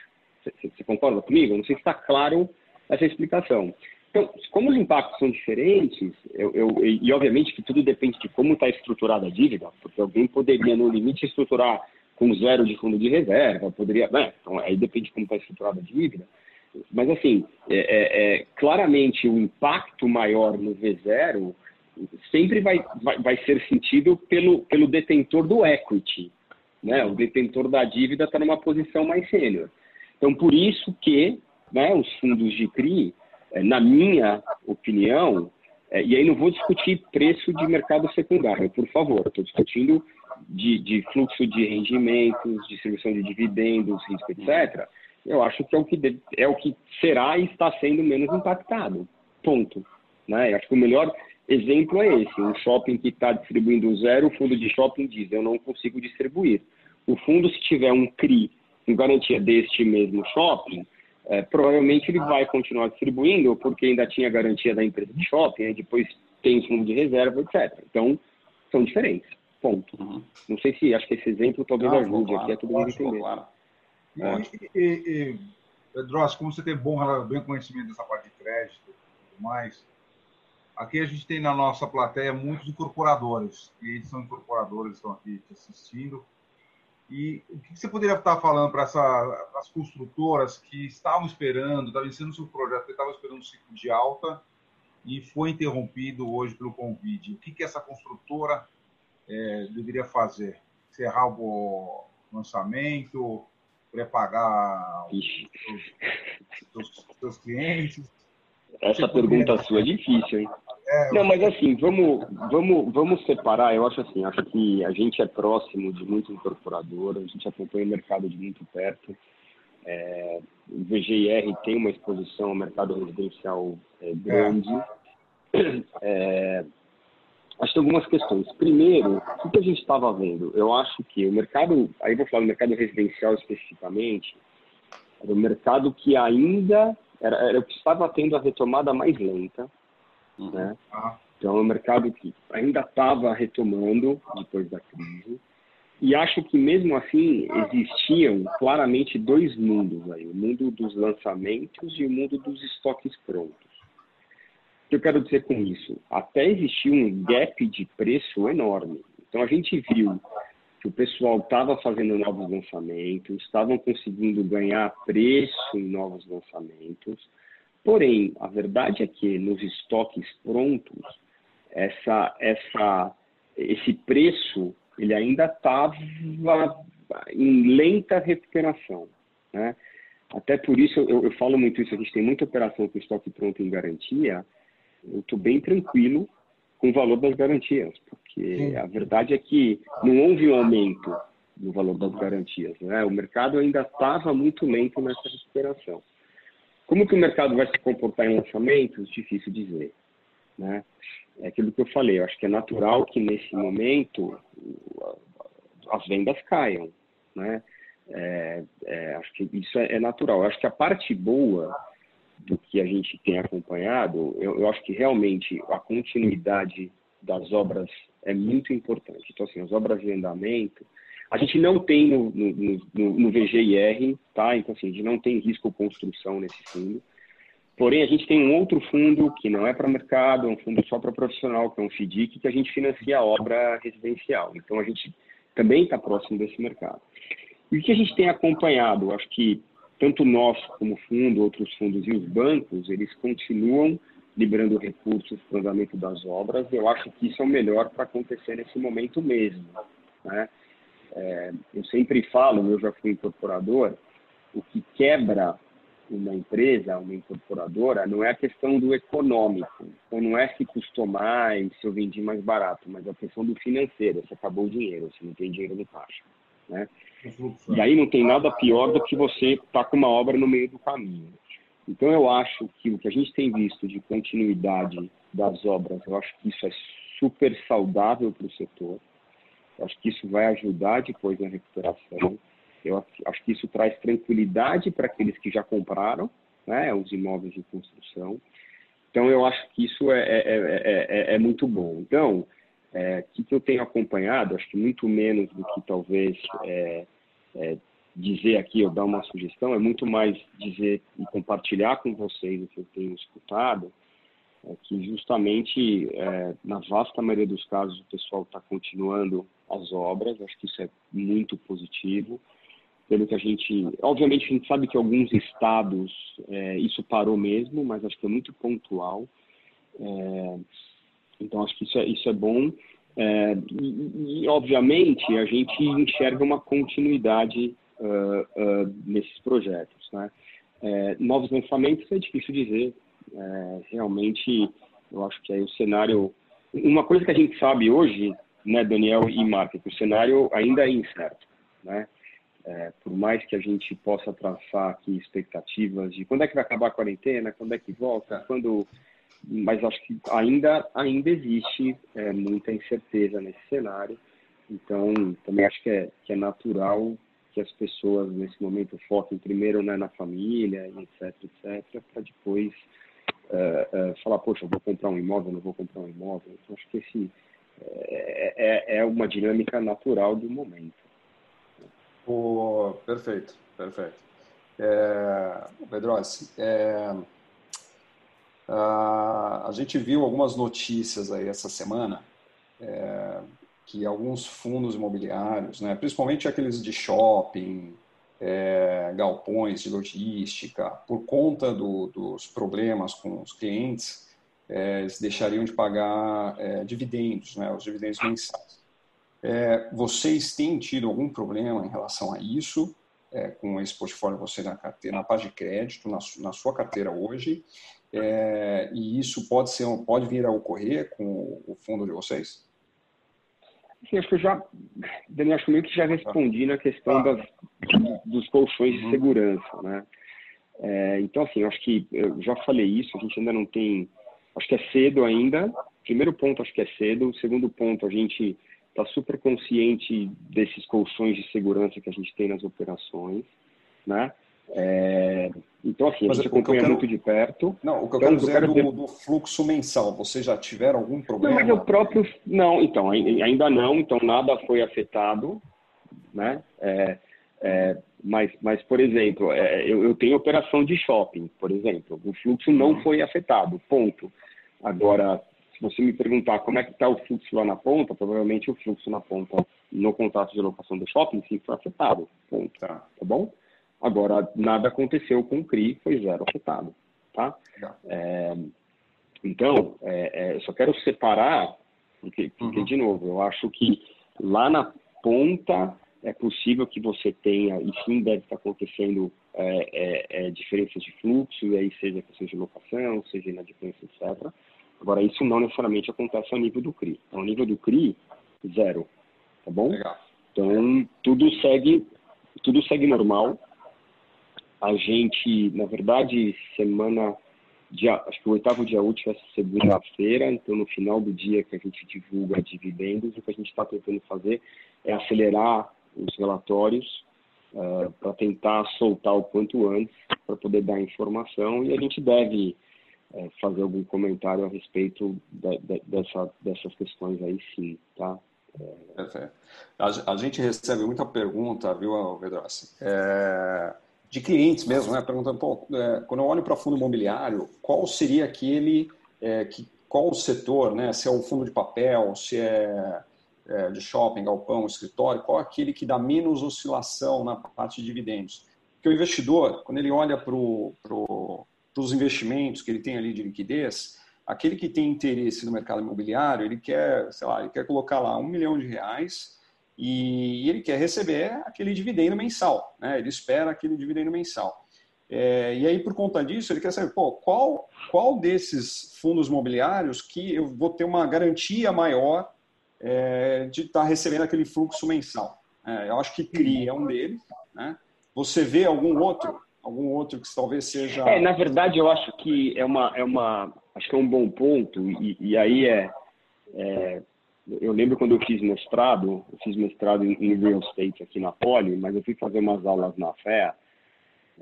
S2: Você, concorda comigo? não sei se está claro essa explicação. Então, como os impactos são diferentes, eu, eu, e obviamente que tudo depende de como está estruturada a dívida, porque alguém poderia, no limite, estruturar com zero de fundo de reserva, poderia. Né? Então, aí depende de como está estruturada a dívida. Mas, assim, é, é, é, claramente o impacto maior no V0 sempre vai, vai, vai ser sentido pelo, pelo detentor do equity. Né? O detentor da dívida está numa posição mais sênior. Então, por isso que né, os fundos de CRI, é, na minha opinião, é, e aí não vou discutir preço de mercado secundário, por favor, estou discutindo de, de, fluxo de rendimentos, distribuição de dividendos, risco, etc eu acho que é o que, é o que será e está sendo menos impactado. Ponto. Né? Eu acho que o melhor exemplo é esse. Um shopping que está distribuindo zero, o fundo de shopping diz, eu não consigo distribuir. O fundo, se tiver um CRI com garantia deste mesmo shopping, é, provavelmente ele vai continuar distribuindo, porque ainda tinha garantia da empresa de shopping, aí depois tem fundo de reserva, etc. Então, são diferentes. Ponto. Uhum. Não sei se, acho que esse exemplo talvez não, ajude claro, aqui a todo mundo entender. Claro.
S1: É. E, e, e Pedro, como você tem bom, bem conhecimento dessa parte de crédito e tudo mais, aqui a gente tem na nossa plateia muitos incorporadores. E eles são incorporadores, estão aqui te assistindo. E o que você poderia estar falando para as construtoras que estavam esperando, estavam iniciando o seu projeto, estavam esperando um ciclo de alta e foi interrompido hoje pelo Covid? O que, que essa construtora é, deveria fazer? Encerrar o lançamento? pré-pagar os seus, clientes?
S2: Essa pergunta sua é difícil, hein? É, não, mas assim, vamos, vamos, vamos separar. Eu acho assim, acho que a gente é próximo de muito incorporador, a gente acompanha o mercado de muito perto. É, o VGIR tem uma exposição ao mercado residencial é, grande. É, acho que tem algumas questões. Primeiro, o que a gente estava vendo? Eu acho que o mercado, aí vou falar do mercado residencial especificamente, era o mercado que ainda era, era o que estava tendo a retomada mais lenta, uhum. né? Ah. Então, é um mercado que ainda estava retomando depois da crise. e acho que mesmo assim existiam claramente dois mundos aí, o mundo dos lançamentos e o mundo dos estoques prontos. O que eu quero dizer com isso? Até existia um gap de preço enorme. Então a gente viu que o pessoal estava fazendo novos lançamentos, estavam conseguindo ganhar preço em novos lançamentos. Porém, a verdade é que nos estoques prontos, essa, essa, esse preço ele ainda estava em lenta recuperação. Né? Até por isso, eu, eu, falo muito isso, a gente tem muita operação com estoque pronto em garantia, eu estou bem tranquilo com o valor das garantias, porque a verdade é que não houve um aumento no valor das garantias. Né? O mercado ainda estava muito lento nessa recuperação. Como que o mercado vai se comportar em lançamentos? Difícil dizer. Né? É aquilo que eu falei, eu acho que é natural que nesse momento as vendas caiam, né? É, é, acho que isso é, é, natural. Eu acho que a parte boa do que a gente tem acompanhado, eu, eu, acho que realmente a continuidade das obras é muito importante. Então, assim, as obras de andamento, a gente não tem no, no, no, no VGIR, tá? Então, assim, a gente não tem risco construção nesse fundo. Porém, a gente tem um outro fundo que não é para mercado, é um fundo só para profissional, que é um FDIC, que a gente financia a obra residencial. Então, a gente também está próximo desse mercado. E o que a gente tem acompanhado? Acho que tanto nós como fundo, outros fundos e os bancos, eles continuam liberando recursos para o andamento das obras. Eu acho que isso é o melhor para acontecer nesse momento mesmo. Né? É, eu sempre falo, eu já fui incorporador, o que quebra uma empresa, uma incorporadora, não é a questão do econômico, então não é se custou mais, se eu vendi mais barato, mas é a questão do financeiro, se acabou o dinheiro, se não tem dinheiro no caixa. Né? E aí não tem nada pior do que você estar tá com uma obra no meio do caminho. Então eu acho que o que a gente tem visto de continuidade das obras, eu acho que isso é super saudável para o setor. Eu acho que isso vai ajudar depois na recuperação. Eu acho que isso traz tranquilidade para aqueles que já compraram né, os imóveis de construção. Então, eu acho que isso é, é, é, é muito bom. Então, o que, eu tenho acompanhado, acho que muito menos do que talvez dizer aqui ou dar uma sugestão, é muito mais dizer e compartilhar com vocês o que eu tenho escutado, é que justamente é, na vasta maioria dos casos o pessoal está continuando as obras, acho que isso é muito positivo pelo que a gente. Obviamente, a gente sabe que alguns estados é, isso parou mesmo, mas acho que é muito pontual. É, então, acho que isso é, isso é bom. É, e, e, obviamente, a gente enxerga uma continuidade uh, uh, nesses projetos. Né? É, novos lançamentos é difícil dizer. É, realmente, eu acho que aí o cenário. Uma coisa que a gente sabe hoje, né, Daniel e Marco, que o cenário ainda é incerto. Né? É, por mais que a gente possa traçar aqui expectativas de quando é que vai acabar a quarentena, quando é que volta, quando, mas acho que ainda ainda existe é, muita incerteza nesse cenário. Então, também acho que é, que é natural que as pessoas nesse momento foquem primeiro né, na família, etc, etc, para depois é, é, falar, poxa, vou comprar um imóvel, não vou comprar um imóvel. Então, acho que esse é, é, é uma dinâmica natural do momento.
S3: Oh, perfeito, perfeito. É, Pedrossi, é, a, a, gente viu algumas notícias aí essa semana é, que alguns fundos imobiliários, né, principalmente aqueles de shopping, é, galpões de logística, por conta do, dos problemas com os clientes, é, eles deixariam de pagar é, dividendos, né, os dividendos mensais. É, vocês têm tido algum problema em relação a isso, é, com esse portfólio você na, carteira, na parte de crédito, na, na sua carteira hoje? É, e isso pode, ser, pode vir a ocorrer com o fundo de vocês?
S2: Sim, acho que eu já, Daniel, acho meio que já respondi na questão das, dos colchões de uhum. segurança, né? É, então, assim, acho que eu já falei isso, a gente ainda não tem, acho que é cedo ainda. Primeiro ponto, acho que é cedo. Segundo ponto, a gente está super consciente desses colchões de segurança que a gente tem nas operações, né? É, então, assim, Mas a gente acompanha quero... muito de perto.
S3: Não, o que eu então, quero dizer eu quero é do, do, fluxo mensal. Vocês já tiveram algum problema?
S2: Não, mas o próprio... Não, então, ainda não. Então, nada foi afetado. né? É, é, mas, mas, por exemplo, é, eu, eu, tenho operação de shopping, por exemplo, o fluxo não uhum. foi afetado, ponto. Agora, se você me perguntar como é que está o fluxo lá na ponta, provavelmente o fluxo na ponta no contrato de locação do shopping sim foi afetado, ponto. Tá, tá bom? Agora, nada aconteceu com o CRI, foi zero afetado, tá? É, então, é, é, eu só quero separar, porque, porque uhum. de novo, eu acho que lá na ponta é possível que você tenha, e sim deve estar acontecendo, é, é, é, diferenças de fluxo, e aí seja questão de locação, seja inadimplência, etc. Agora, isso não necessariamente acontece ao nível do CRI. Ao nível do CRI, zero. Tá bom? Legal. Então, tudo segue, tudo segue normal. A gente, na verdade, semana dia, acho que o oitavo dia útil é segunda-feira, então no final do dia que a gente divulga dividendos, o que a gente está tentando fazer é acelerar os relatórios uh, para tentar soltar o quanto antes para poder dar informação e a gente deve uh, fazer algum comentário a respeito de, de, dessa, dessas questões aí sim, tá?
S3: A, a, gente recebe muita pergunta, viu, Vedrossi? É, de clientes mesmo, né? Perguntando, pô, é, quando eu olho para fundo imobiliário, qual seria aquele, é, que, qual o setor, né? Se é o fundo de papel, se é é, de shopping, galpão, escritório, qual é aquele que dá menos oscilação na parte de dividendos? Porque o investidor, quando ele olha para os investimentos que ele tem ali de liquidez, aquele que tem interesse no mercado imobiliário, ele quer, sei lá, ele quer colocar lá um milhão de reais e, ele quer receber aquele dividendo mensal, né? Ele espera aquele dividendo mensal. É, e aí, por conta disso, ele quer saber pô, qual, qual desses fundos imobiliários que eu vou ter uma garantia maior é, de estar tá recebendo aquele fluxo mensal. É, eu acho que CRI é um deles. Né? Você vê algum outro? Algum outro que talvez seja.
S2: É, na verdade, eu acho que é uma. É uma acho que é um bom ponto, e, e aí é, é, Eu lembro quando eu fiz mestrado, eu fiz mestrado em, em real estate aqui na Poli, mas eu fui fazer umas aulas na FEA,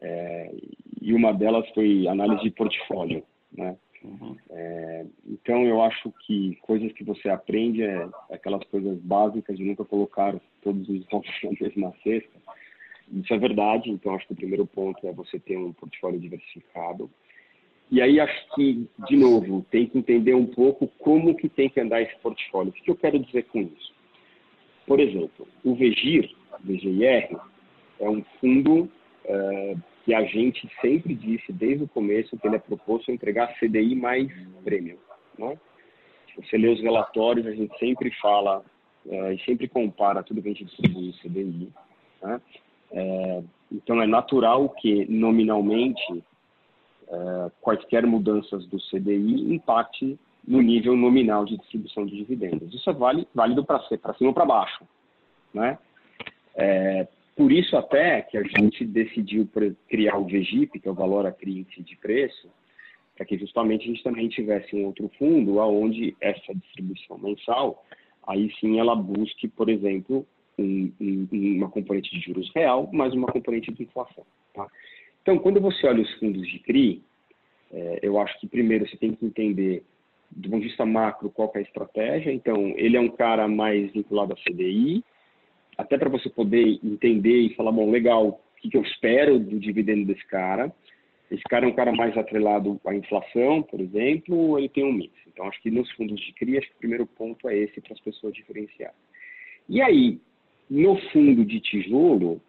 S2: é, e uma delas foi análise de portfólio. Né? Uhum. É, então, eu acho que coisas que você aprende é aquelas coisas básicas de nunca colocar todos os ovos na mesma cesta. Isso é verdade, então acho que o primeiro ponto é você ter um portfólio diversificado. E aí acho que, de novo, tem que entender um pouco como que tem que andar esse portfólio. O que eu quero dizer com isso? Por exemplo, o VGIR, VGIR, é um fundo uh, que a gente sempre disse desde o começo que ele é proposto a entregar CDI mais prêmio. Né? Se você lê os relatórios, a gente sempre fala é, e sempre compara tudo que a gente distribui CDI. Né? É, então, é natural que, nominalmente, é, quaisquer mudanças do CDI impacte no nível nominal de distribuição de dividendos. Isso é válido para cima ou para baixo. Né? É, por isso até que a gente decidiu criar o VGIP, que é o valor acrítico de preço, para que justamente a gente também tivesse um outro fundo aonde essa distribuição mensal, aí sim ela busque, por exemplo, um, um, uma componente de juros real, mais uma componente de inflação. Tá? Então, quando você olha os fundos de CRI, é, eu acho que primeiro você tem que entender, do ponto de vista macro, qual é a estratégia. Então, ele é um cara mais vinculado à CDI, até para você poder entender e falar, bom, legal, o que, que eu espero do dividendo desse cara. Esse cara é um cara mais atrelado à inflação, por exemplo, ou ele tem um mix. Então, acho que nos fundos de CRI, acho que o primeiro ponto é esse para as pessoas diferenciar. E aí, no fundo de tijolo,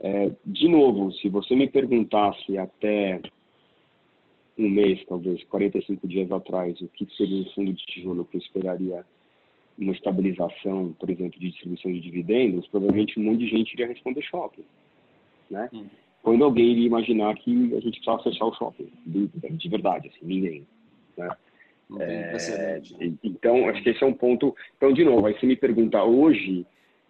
S2: é, de novo, se você me perguntasse até um mês, talvez 45 dias atrás, o que seria um fundo de tijolo que eu esperaria uma estabilização, por exemplo, de distribuição de dividendos, provavelmente um monte de gente iria responder shopping, né? Hum. Quando alguém iria imaginar que a gente precisava fechar o shopping, de, de verdade, assim, ninguém, né? É, então, acho que esse é um ponto. Então, de novo, aí você me pergunta hoje,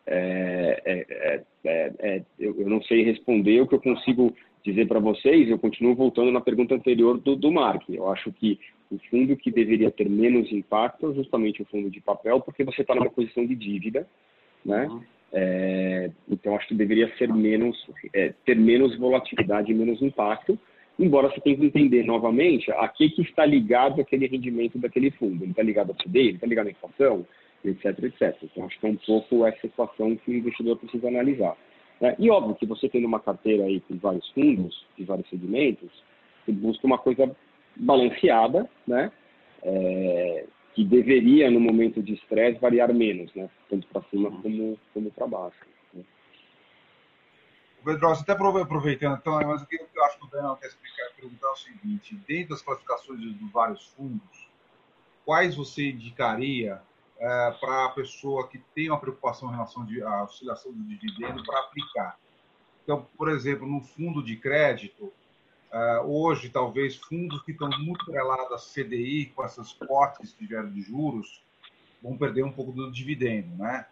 S2: é, é, é, é eu, eu, não sei responder o que eu consigo dizer para vocês. Eu continuo voltando na pergunta anterior do, do Mark. Eu acho que o fundo que deveria ter menos impacto é justamente o fundo de papel, porque você está numa posição de dívida, né? Uhum. É, então acho que deveria ser menos, é, ter menos volatilidade e menos impacto, embora você tenha que entender novamente a que, que está ligado aquele rendimento daquele fundo. Ele está ligado a CDI, ele está ligado à inflação, etc, etc. Então, acho que é um pouco essa situação que o investidor precisa analisar. Né? E óbvio que você tendo uma carteira aí com vários fundos, de vários segmentos, você busca uma coisa balanceada, né? É, que deveria, no momento de estresse, variar menos, né? Tanto para cima como, como para baixo. Né?
S1: Pedro, até aproveitando, então, mas o que eu acho que o Daniel quer explicar, perguntar é o seguinte: dentro das classificações dos vários fundos, quais você indicaria é, para a pessoa que tem uma preocupação em relação à oscilação do dividendo para aplicar? Então, por exemplo, no fundo de crédito, é, hoje, talvez fundos que estão muito relados a CDI, com essas cotas que tiveram de juros, vão perder um pouco do dividendo, né?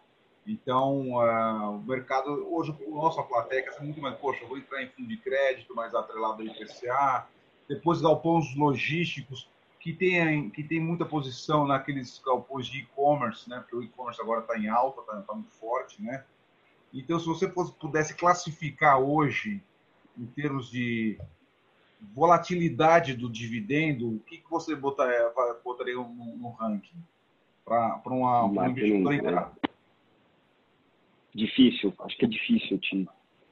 S1: Então, uh, o mercado, hoje, o nosso plateia é muito mais, poxa, vou entrar em fundo de crédito mais atrelado ao IPCA, depois galpões logísticos, que tem, que tem muita posição naqueles galpões de e-commerce, né? Porque o e-commerce agora está em alta, está tá muito forte, né? Então, se você pudesse classificar hoje, em termos de volatilidade do dividendo, o que, que você botaria, botaria no, no ranking para um investidor entrar?
S2: Difícil, acho que é difícil, Tim.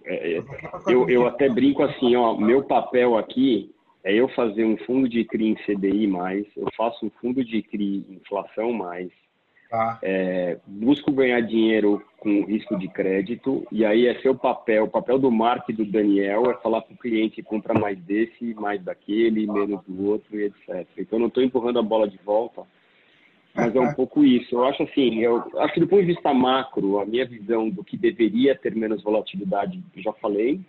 S2: É, é, eu, eu até brinco assim, ó, meu papel aqui é eu fazer um fundo de CRI em CDI mais, eu faço um fundo de CRI inflação mais, tá. é, busco ganhar dinheiro com risco de crédito, e aí é seu papel, o papel do Mark e do Daniel é falar para o cliente compra mais desse, mais daquele, menos do outro e etc. Então eu não estou empurrando a bola de volta, mas é um pouco isso. Eu acho assim, eu acho que do ponto de vista macro, a minha visão do que deveria ter menos volatilidade, já falei,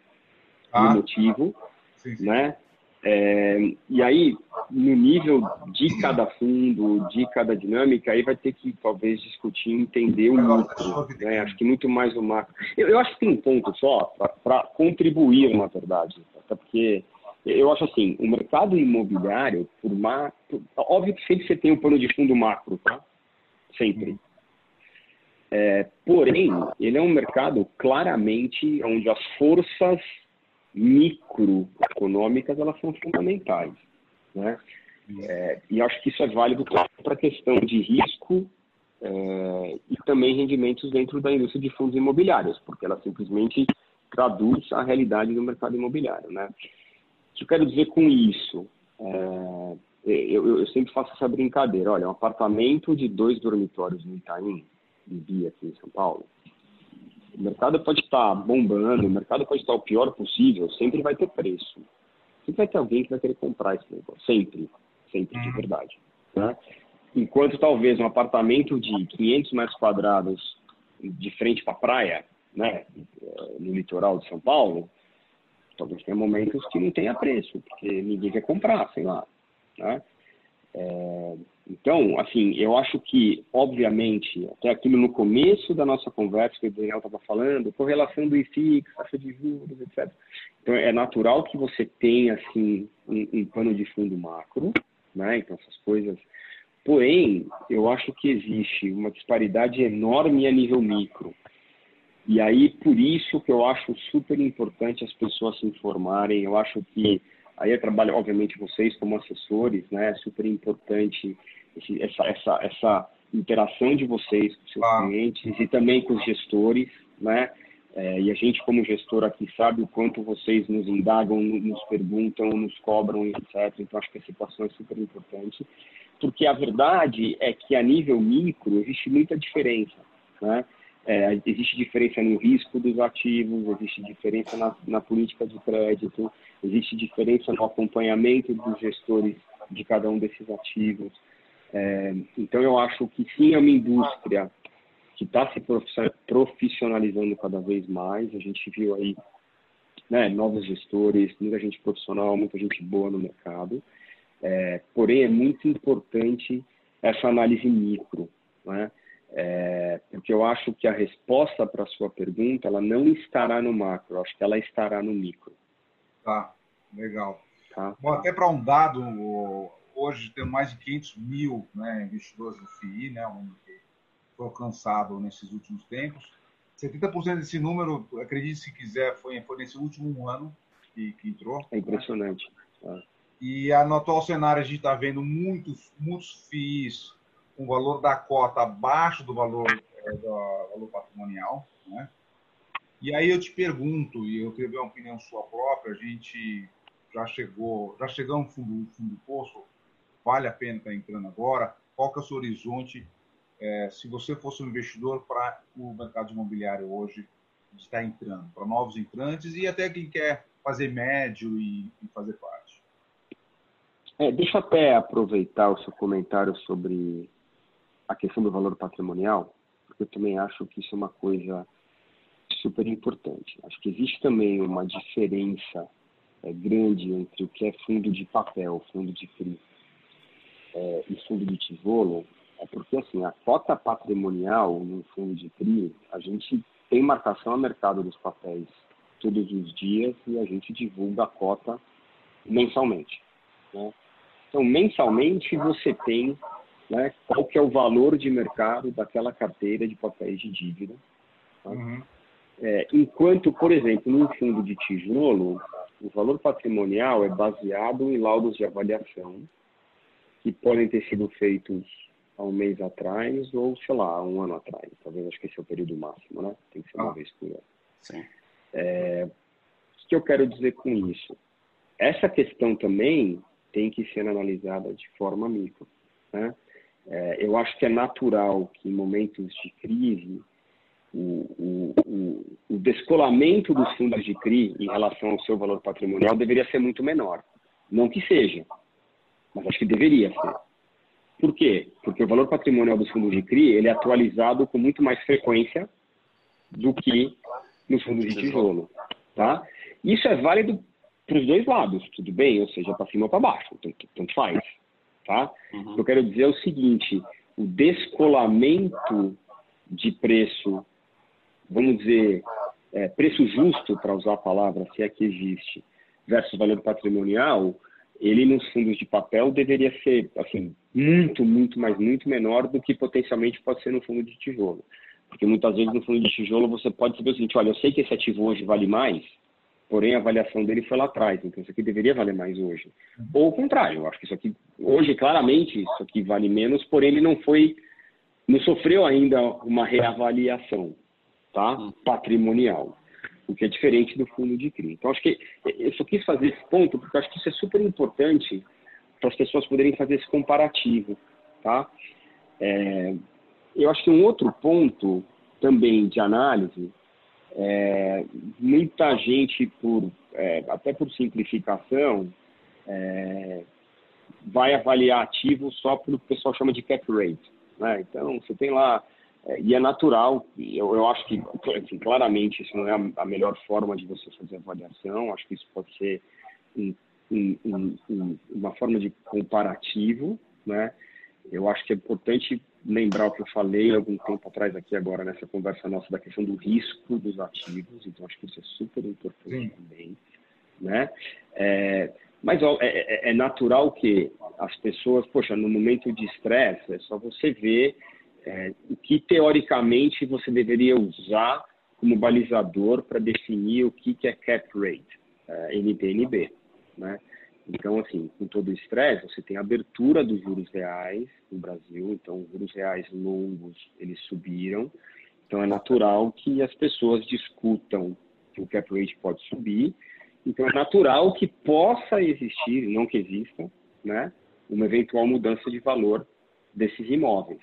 S2: ah, o motivo, sim, sim. né? É, e aí, no nível de cada fundo, de cada dinâmica, aí vai ter que talvez discutir, entender o micro. Né? Acho que muito mais o macro. Eu, eu acho que tem um ponto só para contribuir, na verdade, até porque eu acho assim, o mercado imobiliário, por macro, óbvio que sempre você tem um pano de fundo macro, tá? Sempre. É, porém, ele é um mercado claramente onde as forças microeconômicas elas são fundamentais, né? É, e acho que isso é válido para a questão de risco é, e também rendimentos dentro da indústria de fundos imobiliários, porque ela simplesmente traduz a realidade do mercado imobiliário, né? O que eu quero dizer com isso? É, eu, eu, sempre faço essa brincadeira. Olha, um apartamento de dois dormitórios no Itaim, em Bia, aqui em São Paulo, o mercado pode estar bombando, o mercado pode estar o pior possível, sempre vai ter preço. Sempre vai ter alguém que vai querer comprar esse negócio. Sempre. Sempre, de uhum. verdade. Né? Enquanto talvez um apartamento de 500 metros quadrados de frente para a praia, né, no litoral de São Paulo, talvez tenha momentos que não tenha preço, porque ninguém quer comprar, sei lá. Né? É, então, assim, eu acho que, obviamente, até aquilo no começo da nossa conversa que o Daniel estava falando, correlação do IFIX, taxa de juros, etc. Então, é natural que você tenha, assim, um, um pano de fundo macro, né? Então, essas coisas. Porém, eu acho que existe uma disparidade enorme a nível micro. E aí, por isso que eu acho super importante as pessoas se informarem. Eu acho que Aí eu trabalho, obviamente, vocês como assessores, né? É super importante esse, essa, essa, essa interação de vocês com seus ah. clientes e também com os gestores, né? É, e a gente, como gestor aqui, sabe o quanto vocês nos indagam, nos perguntam, nos cobram, etc. Então, acho que essa equação é super importante, porque a verdade é que a nível micro existe muita diferença, né? É, existe diferença no risco dos ativos, existe diferença na, na, política de crédito, existe diferença no acompanhamento dos gestores de cada um desses ativos. É, então, eu acho que sim, é uma indústria que está se profissionalizando cada vez mais. A gente viu aí né, novos gestores, muita gente profissional, muita gente boa no mercado. É, porém, é muito importante essa análise micro, né? É, porque eu acho que a resposta para a sua pergunta ela não estará no macro, acho que ela estará no micro.
S1: Tá, legal. Tá. Bom, até para um dado, hoje tem mais de 500 mil né, investidores do FII, né, um que foi alcançado nesses últimos tempos. 70% desse número, acredite se quiser, foi, foi nesse último ano que, que entrou.
S2: É impressionante.
S1: Né? E no atual cenário a gente está vendo muitos, muitos FIIs um valor da cota abaixo do valor, é, do valor patrimonial. Né? E aí eu te pergunto, e eu queria uma opinião sua própria, a gente já chegou, já chegamos no fundo, fundo do poço, vale a pena estar entrando agora? Qual que é o seu horizonte? É, se você fosse um investidor para o mercado imobiliário hoje, está entrando, para novos entrantes e até quem quer fazer médio e, e fazer parte.
S2: É, deixa até aproveitar o seu comentário sobre a questão do valor patrimonial, porque eu também acho que isso é uma coisa super importante. Acho que existe também uma diferença é, grande entre o que é fundo de papel, fundo de CRI é, e fundo de tijolo, é porque assim, a cota patrimonial no fundo de CRI, a gente tem marcação a mercado dos papéis todos os dias e a gente divulga a cota mensalmente. Né? Então, mensalmente você tem né, qual que é o valor de mercado daquela carteira de papéis de dívida. Tá? Uhum. É, enquanto, por exemplo, no fundo de tijolo, o valor patrimonial é baseado em laudos de avaliação que podem ter sido feitos há um mês atrás ou, sei lá, um ano atrás. Talvez acho que esse é o período máximo, né? Tem que ser uma ah. vez por ano. Sim. É, o que eu quero dizer com isso? Essa questão também tem que ser analisada de forma micro. Né? É, eu acho que é natural que em momentos de crise o, o, o, descolamento dos fundos de CRI em relação ao seu valor patrimonial deveria ser muito menor. Não que seja, mas acho que deveria ser. Por quê? Porque o valor patrimonial dos fundos de CRI ele é atualizado com muito mais frequência do que nos fundos de tijolo. Tá? Isso é válido para os dois lados, tudo bem? Ou seja, para cima ou para baixo, tanto faz. Tá? Uhum. O que eu quero dizer é o seguinte: o descolamento de preço vamos dizer, é, preço justo, para usar a palavra, se é que existe, versus valor patrimonial, ele nos fundos de papel deveria ser, assim, muito, muito, mas muito menor do que potencialmente pode ser no fundo de tijolo. Porque muitas vezes no fundo de tijolo você pode saber o seguinte, olha, eu sei que esse ativo hoje vale mais, porém a avaliação dele foi lá atrás, então isso aqui deveria valer mais hoje. Ou o contrário, eu acho que isso aqui, hoje claramente, isso aqui vale menos, porém ele não foi, não sofreu ainda uma reavaliação tá? Hum. patrimonial, o que é diferente do fundo de CRI. Então, acho que eu só quis fazer esse ponto porque acho que isso é super importante para as pessoas poderem fazer esse comparativo. Tá? É, eu acho que um outro ponto também de análise, é, muita gente, por, é, até por simplificação, é, vai avaliar ativos só pelo que o pessoal chama de cap rate. Né? Então, você tem lá é, e é natural, eu, eu acho que, assim, claramente, isso não é a, a, melhor forma de você fazer avaliação, acho que isso pode ser um, um, um, uma forma de comparativo, né? Eu acho que é importante lembrar o que eu falei algum tempo atrás aqui agora nessa conversa nossa da questão do risco dos ativos, então acho que isso é super importante Sim. também, né? É, mas ó, é, é, é natural que as pessoas, poxa, no momento de estresse, é só você ver é, o que teoricamente você deveria usar como balizador para definir o que, que é cap rate, é, NTNB, né? Então, assim, com todo o estresse, você tem abertura dos juros reais no Brasil, então os juros reais longos, eles subiram, então é natural que as pessoas discutam que o cap rate pode subir, então é natural que possa existir, não que exista, né, uma eventual mudança de valor desses imóveis.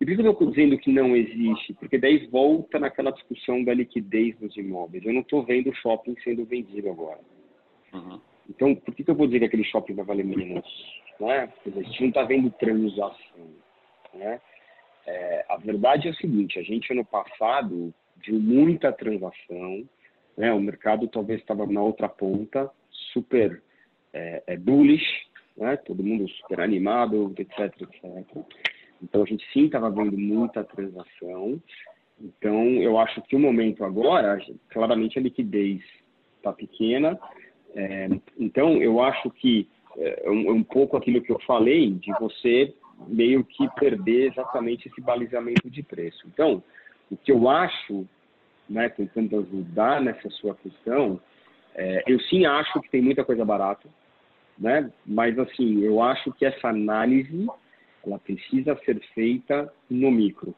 S2: E por que eu estou dizendo que não existe? Porque daí volta naquela discussão da liquidez dos imóveis. Eu não estou vendo shopping sendo vendido agora. Uhum. Então, por que, que eu vou dizer que aquele shopping vai valer menos? Né? Dizer, a gente não está vendo transação. Né? É, a verdade é o seguinte, a gente ano passado viu muita transação, né? o mercado talvez estava na outra ponta, super é, é bullish, né? todo mundo super animado, etc, etc. Então a gente sim estava vendo muita transação. Então eu acho que o momento agora, claramente a liquidez está pequena. É, então eu acho que é, é um, é um pouco aquilo que eu falei de você meio que perder exatamente esse balizamento de preço. Então o que eu acho, né, tentando ajudar nessa sua questão, é, eu sim acho que tem muita coisa barata, né? Mas assim, eu acho que essa análise ela precisa ser feita no micro.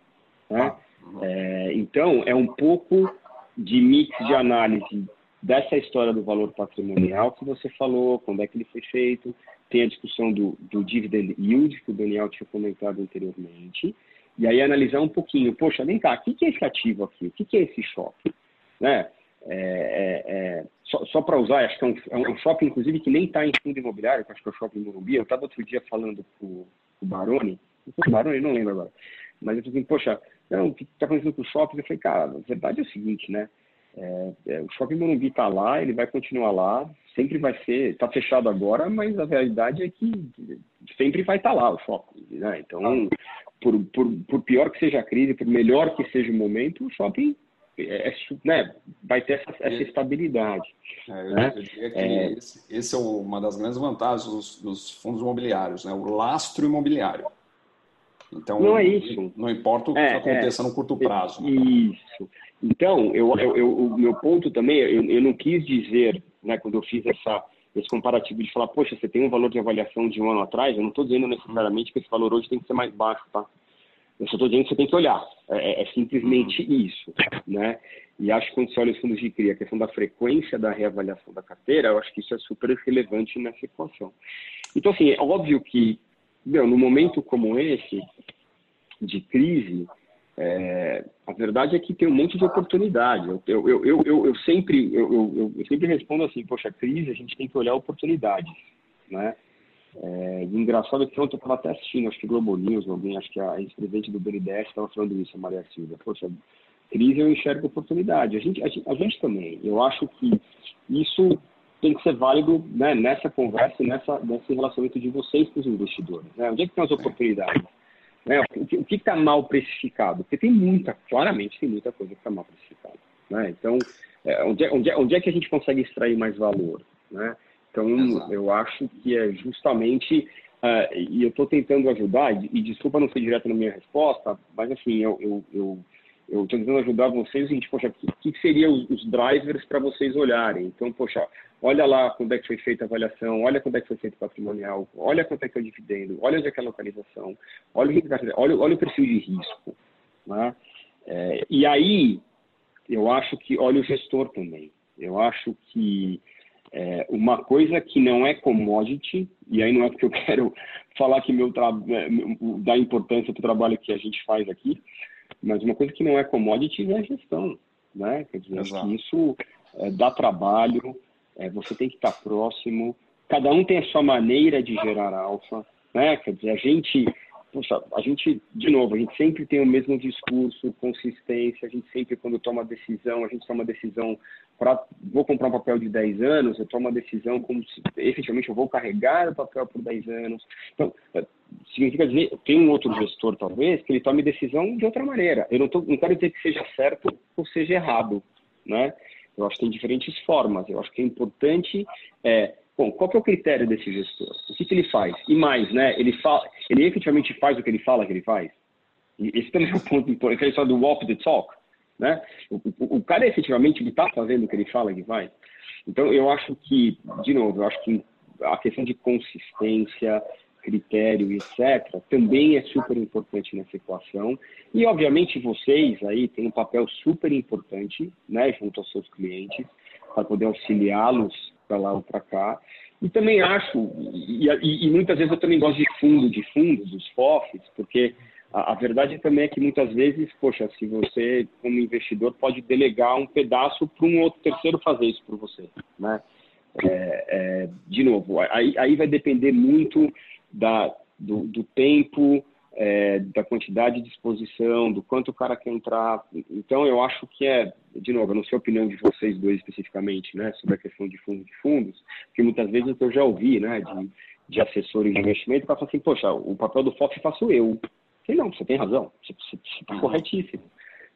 S2: Né? É, então, é um pouco de mix de análise dessa história do valor patrimonial que você falou, quando é que ele foi feito, tem a discussão do, do dividend yield, que o Daniel tinha comentado anteriormente, e aí analisar um pouquinho, poxa, vem cá, o que é esse ativo aqui? O que é esse shopping? Né? É, é, é, só, só para usar, acho que é um, é um, shopping, inclusive, que nem está em fundo imobiliário, que acho que é o shopping Morumbi. Eu estava outro dia falando com o Baroni, não o Baroni, não lembro agora, mas eu falei assim, poxa, não, o que está acontecendo com o shopping? Eu falei, cara, a verdade é o seguinte, né? É, é, o Shopping Morumbi está lá, ele vai continuar lá, sempre vai ser, está fechado agora, mas a realidade é que sempre vai estar tá lá o shopping, né? Então, por, por, por, pior que seja a crise, por melhor que seja o momento, o shopping é, é né, vai ter essa, essa estabilidade.
S3: É, eu, né? eu diria que é. esse, esse, é uma das grandes vantagens dos, dos, fundos imobiliários, né? o lastro imobiliário. Então,
S2: não é isso.
S3: Não importa o que é, aconteça no curto prazo.
S2: Isso. Então, eu, eu, eu, o meu ponto também, eu, não quis dizer, né, quando eu fiz essa, esse comparativo de falar, poxa, você tem um valor de avaliação de um ano atrás, eu não estou dizendo necessariamente que esse valor hoje tem que ser mais baixo, tá? Eu só estou dizendo que você tem que olhar. É, é, é simplesmente uhum. isso, né? E acho que quando você olha os fundos de CRI, a questão da frequência da reavaliação da carteira, eu acho que isso é super relevante nessa equação. Então, assim, é óbvio que, meu, no momento como esse, de crise, é, a verdade é que tem um monte de oportunidade. Eu, eu, eu, eu, eu sempre, eu, eu, sempre respondo assim, poxa, crise, a gente tem que olhar oportunidades, né? É, engraçado é que ontem eu estava até assistindo, acho que Globo News, alguém, acho que a ex-presidente do BNDES estava falando isso, a Maria Silva. Poxa, crise eu enxergo oportunidade. A gente, a gente, a gente também. Eu acho que isso tem que ser válido né, nessa conversa, nessa, nesse relacionamento de vocês com os investidores. Né? Onde é que tem as oportunidades? Né? O que está mal precificado? Porque tem muita, claramente tem muita coisa que está mal precificada. Né? Então, é, onde, é, onde, é, onde é que a gente consegue extrair mais valor? Né? Então, Exato. eu acho que é justamente, uh, e eu estou tentando ajudar, e, e, desculpa não ser direto na minha resposta, mas assim, eu, eu, eu eu estou tentando ajudar vocês, gente, poxa, o que, que seriam os, os drivers para vocês olharem? Então, poxa, olha lá quando é que foi feita a avaliação, olha quando é que foi feito o patrimonial, olha quanto é que é o dividendo, olha onde é que é a localização, olha o, olha, olha o perfil de risco. Né? É, e aí, eu acho que, olha o gestor também. Eu acho que é, uma coisa que não é commodity, e aí não é porque eu quero falar que meu tra... É, da importância do trabalho que a gente faz aqui, mas uma coisa que não é commodity é a gestão, né? Quer dizer, que isso é, dá trabalho, é, você tem que estar próximo, cada um tem a sua maneira de gerar alfa, né? Quer dizer, a gente, poxa, a gente, de novo, a gente sempre tem o mesmo discurso, consistência, a gente sempre, quando toma decisão, a gente toma decisão para, vou comprar um papel de 10 anos, eu tomo uma decisão como se, efetivamente, eu vou carregar o papel por 10 anos. Então, é, significa dizer, tem um outro gestor, talvez, que ele tome decisão de outra maneira. Eu não, tô, não quero dizer que seja certo ou seja errado, né? Eu acho que tem diferentes formas. Eu acho que é importante é, bom, qual que é o critério desse gestor? O que, que ele faz? E mais, né? Ele fala, ele efetivamente faz o que ele fala que ele faz. E esse também é um ponto importante. Ele fala do walk the talk, né? O, o, o cara efetivamente está fazendo o que ele fala que faz. Então, eu acho que, de novo, eu acho que a questão de consistência, critério, etc., também é super importante nessa equação. E, obviamente, vocês aí têm um papel super importante, né, junto aos seus clientes, para poder auxiliá-los para lá ou para cá. E também acho, e, e, e, muitas vezes eu também gosto de fundo, de fundos, dos FOFs, porque a, a, verdade também é que muitas vezes, poxa, se você, como investidor, pode delegar um pedaço para um outro terceiro fazer isso por você, né? É, é, de novo, aí, aí vai depender muito da, do, do tempo, é, da quantidade de exposição, do quanto o cara quer entrar. Então, eu acho que é, de novo, eu não sei a opinião de vocês dois especificamente, né, sobre a questão de fundos de fundos, que muitas vezes eu já ouvi, né, de, de assessores de investimento, que falam assim, poxa, o papel do FOF faço eu. Sei não, você tem razão, você está corretíssimo.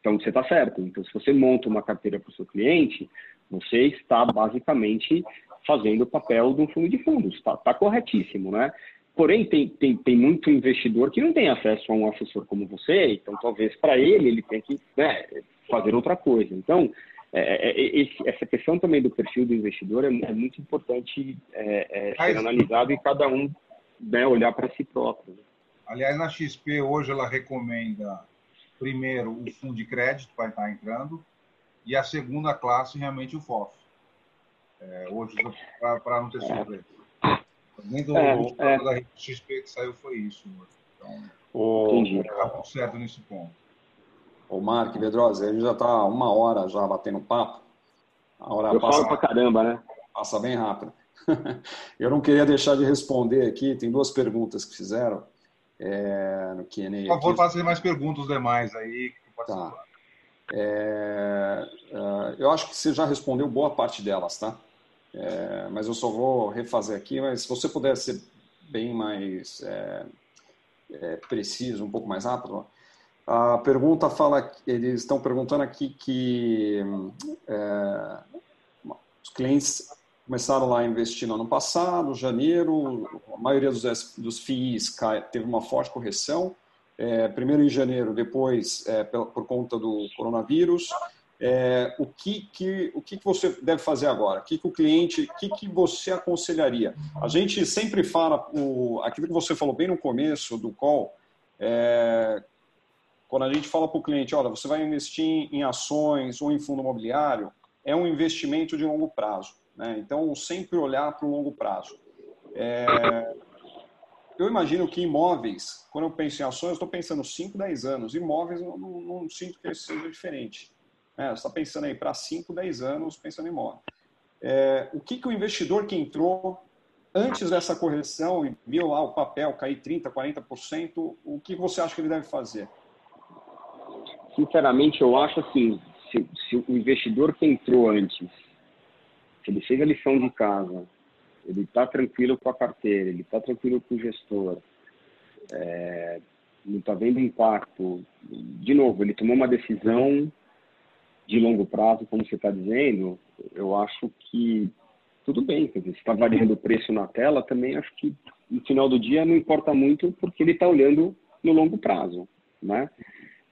S2: Então, você está certo. Então, se você monta uma carteira para o seu cliente, você está basicamente fazendo o papel de um fundo de fundos. Está tá corretíssimo, né? Porém, tem, tem, tem muito investidor que não tem acesso a um assessor como você, então talvez para ele ele tenha que né, fazer outra coisa. Então, é, é, é, esse, essa questão também do perfil do investidor é, é muito importante é, é ser analisado e cada um né, olhar para si próprio.
S1: Aliás, na XP hoje ela recomenda primeiro o fundo de crédito para estar entrando e a segunda classe realmente o FOF. Hoje, para não ter surpresa. Nem do, é, é. da XP que saiu foi isso. Então, o... está certo nesse ponto.
S3: O Mark Vedrosa, ele já está uma hora já batendo papo.
S2: A hora Eu passa, falo pra caramba, né?
S3: Passa bem rápido. Eu não queria deixar de responder aqui, tem duas perguntas que fizeram é, no Q&A.
S1: Por favor, faça mais perguntas demais aí.
S3: Tá. É, é, eu acho que você já respondeu boa parte delas, tá? É, mas eu só vou refazer aqui, mas se você puder ser bem mais é, é, preciso, um pouco mais rápido, a pergunta fala, eles estão perguntando aqui que é, os clientes começaram lá a investir no ano passado, janeiro, a maioria dos, dos FIIs cai, teve uma forte correção, é, primeiro em janeiro, depois é, por, por, conta do coronavírus. É, o que, que, o que, que você deve fazer agora? O que, que o cliente, o que, que você aconselharia? A gente sempre fala, o, aquilo que você falou bem no começo do call, é, quando a gente fala para o cliente, olha, você vai investir em ações ou em fundo imobiliário, é um investimento de longo prazo. Né? Então, sempre olhar para o longo prazo. É... Eu imagino que imóveis, quando eu penso em ações, estou pensando 5, 10 anos. Imóveis, não, não, não sinto que seja diferente. É, você está pensando aí para 5, 10 anos pensando em imóvel. É, o que, que o investidor que entrou antes dessa correção e viu lá o papel cair 30%, 40%, o que você acha que ele deve fazer?
S2: sinceramente, eu acho assim, se, se, o investidor que entrou antes, se ele fez a lição de casa, ele está tranquilo com a carteira, ele está tranquilo com o gestor, é, não está vendo impacto, de novo, ele tomou uma decisão de longo prazo, como você está dizendo, eu acho que tudo bem, quer dizer, se está variando o preço na tela, também acho que no final do dia não importa muito, porque ele está olhando no longo prazo, né?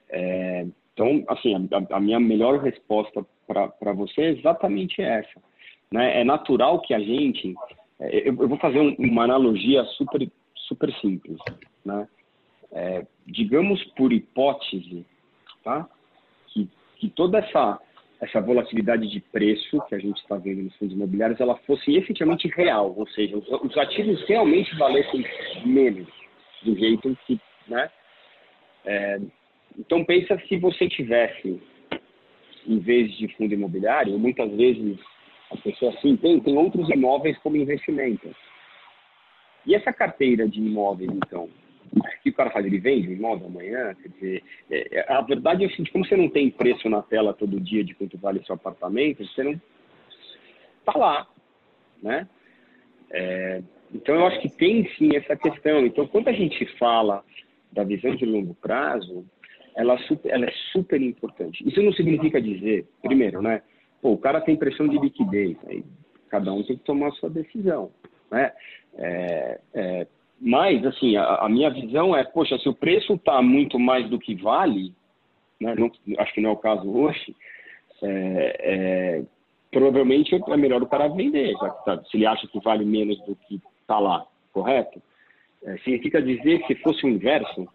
S2: É, então, assim, a, a, minha melhor resposta para você é exatamente essa. Né? É natural que a gente. É, eu, eu, vou fazer um, uma analogia super, super simples. Né? É, digamos por hipótese tá? Que, toda essa, essa volatilidade de preço que a gente está vendo nos fundos imobiliários ela fosse efetivamente real, ou seja, os, os ativos realmente valessem menos do jeito que. Né? É, então pensa se você tivesse, em vez de fundo imobiliário, muitas vezes a pessoa assim tem, tem outros imóveis como investimento. E essa carteira de imóveis, então, o que o cara faz? Ele vende o imóvel amanhã? Quer dizer, é, é, a verdade é seguinte, como você não tem preço na tela todo dia de quanto vale seu apartamento, você não está lá, né? É, então, eu acho que tem sim essa questão. Então, quando a gente fala da visão de longo prazo, ela, super, ela é super importante. Isso não significa dizer, primeiro, né? Pô, o cara tem pressão de liquidez, aí cada um tem que tomar a sua decisão, né? É, é, mas, assim, a, a, minha visão é, poxa, se o preço está muito mais do que vale, né? Não, acho que não é o caso hoje, é, é provavelmente é melhor o cara vender, que tá, se ele acha que vale menos do que está lá, correto? É, significa dizer que se fosse o inverso,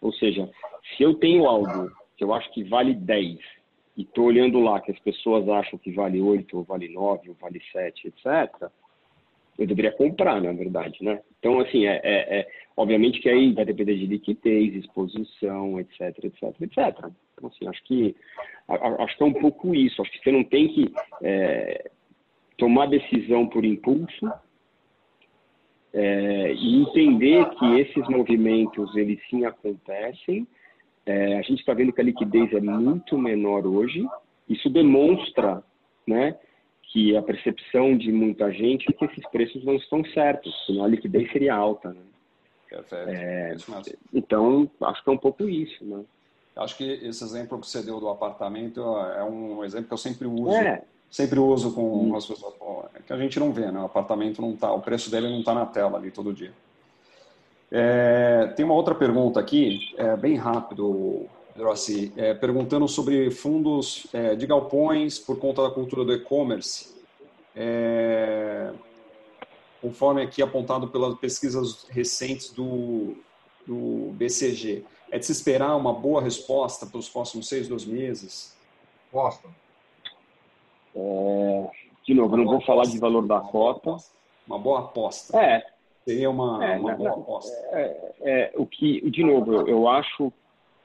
S2: ou seja, se eu tenho algo que eu acho que vale 10 e estou olhando lá que as pessoas acham que vale 8, ou vale 9, ou vale 7, etc., eu deveria comprar, na verdade, né? Então, assim, é, é, é, obviamente que aí vai depender de liquidez, exposição, etc, etc, etc. Então, assim, acho que acho que é um pouco isso. Acho que você não tem que é, tomar decisão por impulso é, e entender que esses movimentos eles sim acontecem é, a gente está vendo que a liquidez é muito menor hoje. Isso demonstra, né, que a percepção de muita gente é que esses preços não estão certos, senão a liquidez seria alta, né? É, então, acho que é um pouco isso, né?
S3: Acho que esse exemplo que você deu do apartamento é um exemplo que eu sempre uso. É. Sempre uso com hum. as pessoas. É que a gente não vê, né? O apartamento não tá, o preço dele não está na tela ali todo dia. É, tem uma outra pergunta aqui, é, bem rápido, Rossi, é, perguntando sobre fundos é, de galpões por conta da cultura do e-commerce. É, conforme aqui apontado pelas pesquisas recentes do do BCG, é de se esperar uma boa resposta para os próximos seis, dois meses?
S1: Resposta.
S2: É, de novo, eu não vou falar de valor da cota.
S3: Uma boa aposta.
S2: É.
S3: Seria uma, é, uma não, boa não, aposta.
S2: É, é, o que, de novo, eu, eu acho,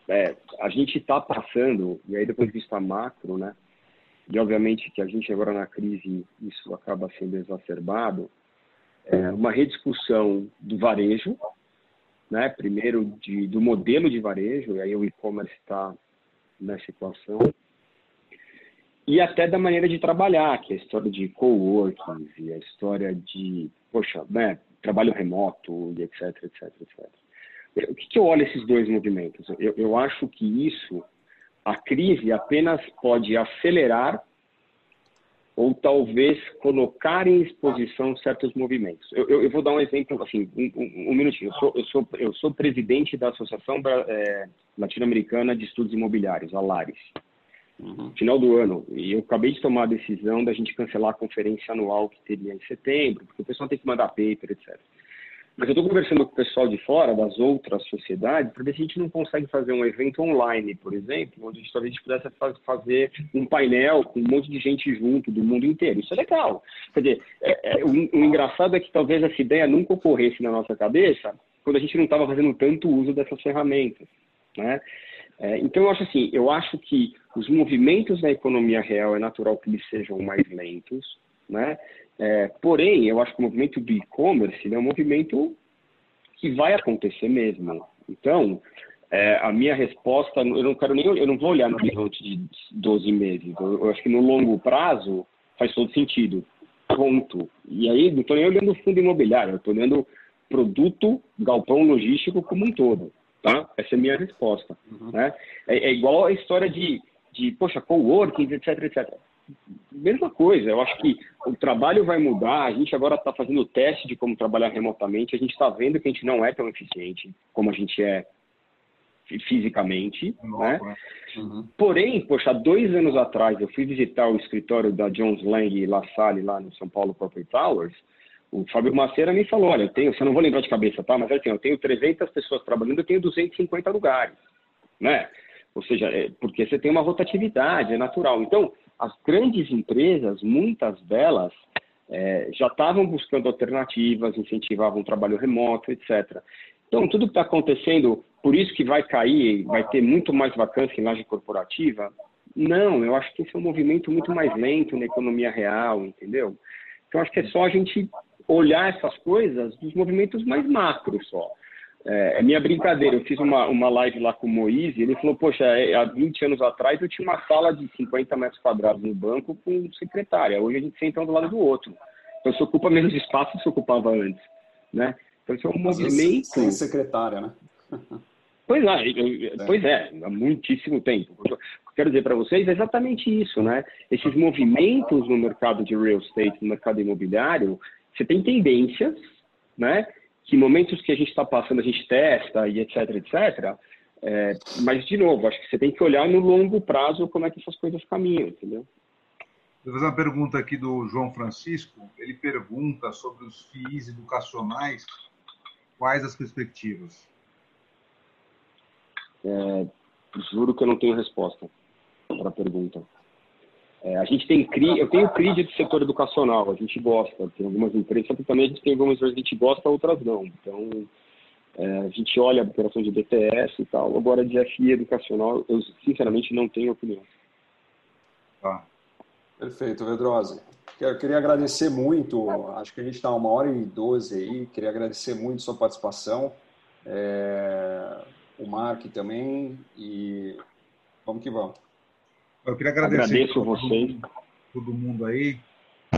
S2: é, a gente está passando, e aí depois vista macro, né? E obviamente que a gente agora na crise, isso acaba sendo exacerbado, é uma rediscussão do varejo, né? Primeiro de, do modelo de varejo, e aí o e-commerce está nessa equação, e até da maneira de trabalhar, que é a história de coworking, e a história de, poxa, né, trabalho remoto, e etc, etc, etc. O que, que eu olho esses dois movimentos? Eu, eu acho que isso, a crise apenas pode acelerar ou talvez colocar em exposição certos movimentos. Eu, eu, eu vou dar um exemplo, assim, um, um, um, minutinho. Eu sou, eu, sou, eu sou presidente da Associação é, Latino-Americana de Estudos Imobiliários, a LARES uhum. final do ano. E eu acabei de tomar a decisão da gente cancelar a conferência anual que teria em setembro, porque o pessoal tem que mandar paper, etc. Mas eu estou conversando com o pessoal de fora, das outras sociedades, para ver se a gente não consegue fazer um evento online, por exemplo, onde a gente pudesse fazer um painel com um monte de gente junto do mundo inteiro. Isso é legal. Quer dizer, é, é, o, o engraçado é que talvez essa ideia nunca ocorresse na nossa cabeça quando a gente não estava fazendo tanto uso dessas ferramentas. Né? É, então, eu acho assim, eu acho que os movimentos da economia real é natural que eles sejam mais lentos, né? É, porém, eu acho que o movimento do e-commerce é um movimento que vai acontecer mesmo. Então, é, a minha resposta, eu não quero nem, eu não vou olhar no horizonte de 12 meses. Eu, eu acho que no longo prazo faz todo sentido. Ponto. E aí, não estou nem olhando o fundo imobiliário, eu estou olhando produto, galpão logístico como um todo. Tá? Essa é a minha resposta. Uhum. Né? É, é, igual a história de, de poxa, coworking, etc, etc. Mesma coisa, eu acho que o trabalho vai mudar, a gente agora está fazendo o teste de como trabalhar remotamente, a gente está vendo que a gente não é tão eficiente como a gente é fisicamente, né? né? Uhum. Porém, poxa, dois anos atrás eu fui visitar o escritório da Jones Lang La Salle lá no São Paulo Property Towers, o Fábio Maceira me falou, olha, eu tenho, você não vou lembrar de cabeça, tá? Mas assim, eu tenho 300 pessoas trabalhando, eu tenho 250 lugares, né? Ou seja, é, porque você tem uma rotatividade, é natural. Então, as grandes empresas, muitas delas, é, já estavam buscando alternativas, incentivavam o trabalho remoto, etc. Então, tudo que está acontecendo, por isso que vai cair, vai ter muito mais vacância em laje corporativa? Não, eu acho que esse é um movimento muito mais lento na economia real, entendeu? Então, acho que é só a gente olhar essas coisas dos movimentos mais macros só. É, é, minha brincadeira, eu fiz uma, uma live lá com o Moise, ele falou, poxa, é, há 20 anos atrás eu tinha uma sala de 50 metros quadrados no banco com secretária, hoje a gente senta um do lado do outro. Então você ocupa menos espaço do que você ocupava antes, né? Então isso é um movimento...
S3: Sem secretária, né?
S2: Pois é, eu, é, pois é, há muitíssimo tempo. O que eu quero dizer para vocês é exatamente isso, né? Esses movimentos no mercado de real estate, no mercado imobiliário, você tem tendências, né? Que momentos que a gente está passando a gente testa e etc, etc. É, mas, de novo, acho que você tem que olhar no longo prazo como é que essas coisas caminham, entendeu?
S1: Vou fazer uma pergunta aqui do João Francisco. Ele pergunta sobre os FIIs educacionais. Quais as perspectivas?
S2: É, juro que eu não tenho resposta para a pergunta. É, a gente tem CRI, eu tenho CRI do setor educacional, a gente gosta, tem algumas empresas, que também a gente tem algumas empresas que a gente gosta, outras não. Então, é, a gente olha a operação de BTS e tal, agora de FI educacional, eu sinceramente não tenho opinião.
S3: Tá. Perfeito, Vedrose. Eu queria agradecer muito, acho que a gente está uma hora e doze aí, queria agradecer muito sua participação, é, o Mark também, e vamos que vamos.
S1: Eu queria agradecer
S2: Agradeço vocês.
S1: Todo, mundo aí.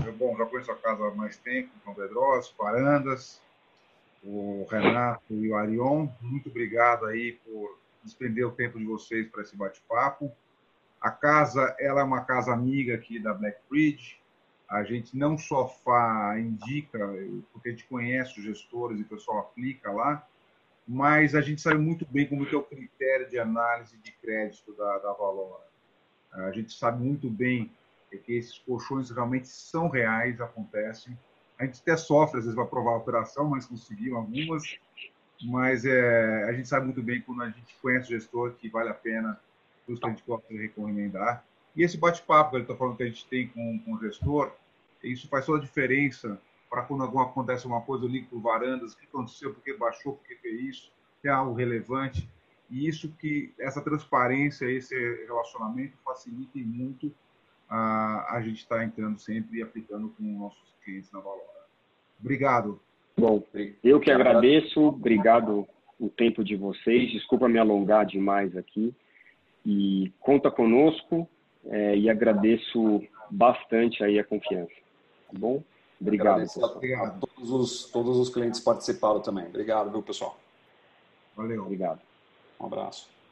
S1: Eu, bom, já conheço a casa há mais tempo, com o Pedrosa, com Arandas, o Renato e o Arion. Muito obrigado aí por despender o tempo de vocês para esse bate-papo. A casa, ela é uma casa amiga aqui da Black Bridge. A gente não só fa, indica, porque a gente conhece os gestores e o pessoal aplica lá, mas a gente sabe muito bem como é o critério de análise de crédito da, da Valora. A gente sabe muito bem que esses colchões realmente são reais, acontecem. A gente até sofre, às vezes, para provar a operação, mas conseguiu algumas. mas é, a gente sabe muito bem quando a gente conhece o gestor que vale a pena, que a gente recomendar. E esse bate-papo que ele está falando que a gente tem com, com o gestor, isso faz toda a diferença para quando alguma, acontece uma coisa, eu ligo para o Varandas, o que aconteceu, por que baixou, por que fez isso, é algo relevante. E isso que, essa transparência, esse relacionamento facilita muito a, a gente estar tá entrando sempre e aplicando com nossos clientes na Valora. Obrigado.
S2: Bom, eu que agradeço, obrigado o tempo de vocês, desculpa me alongar demais aqui, e conta conosco é, e agradeço bastante aí a confiança. Tá bom? Obrigado.
S3: Obrigado. A todos os, todos os clientes participaram também. Obrigado, viu, pessoal?
S1: Valeu.
S2: Obrigado.
S3: Um abraço.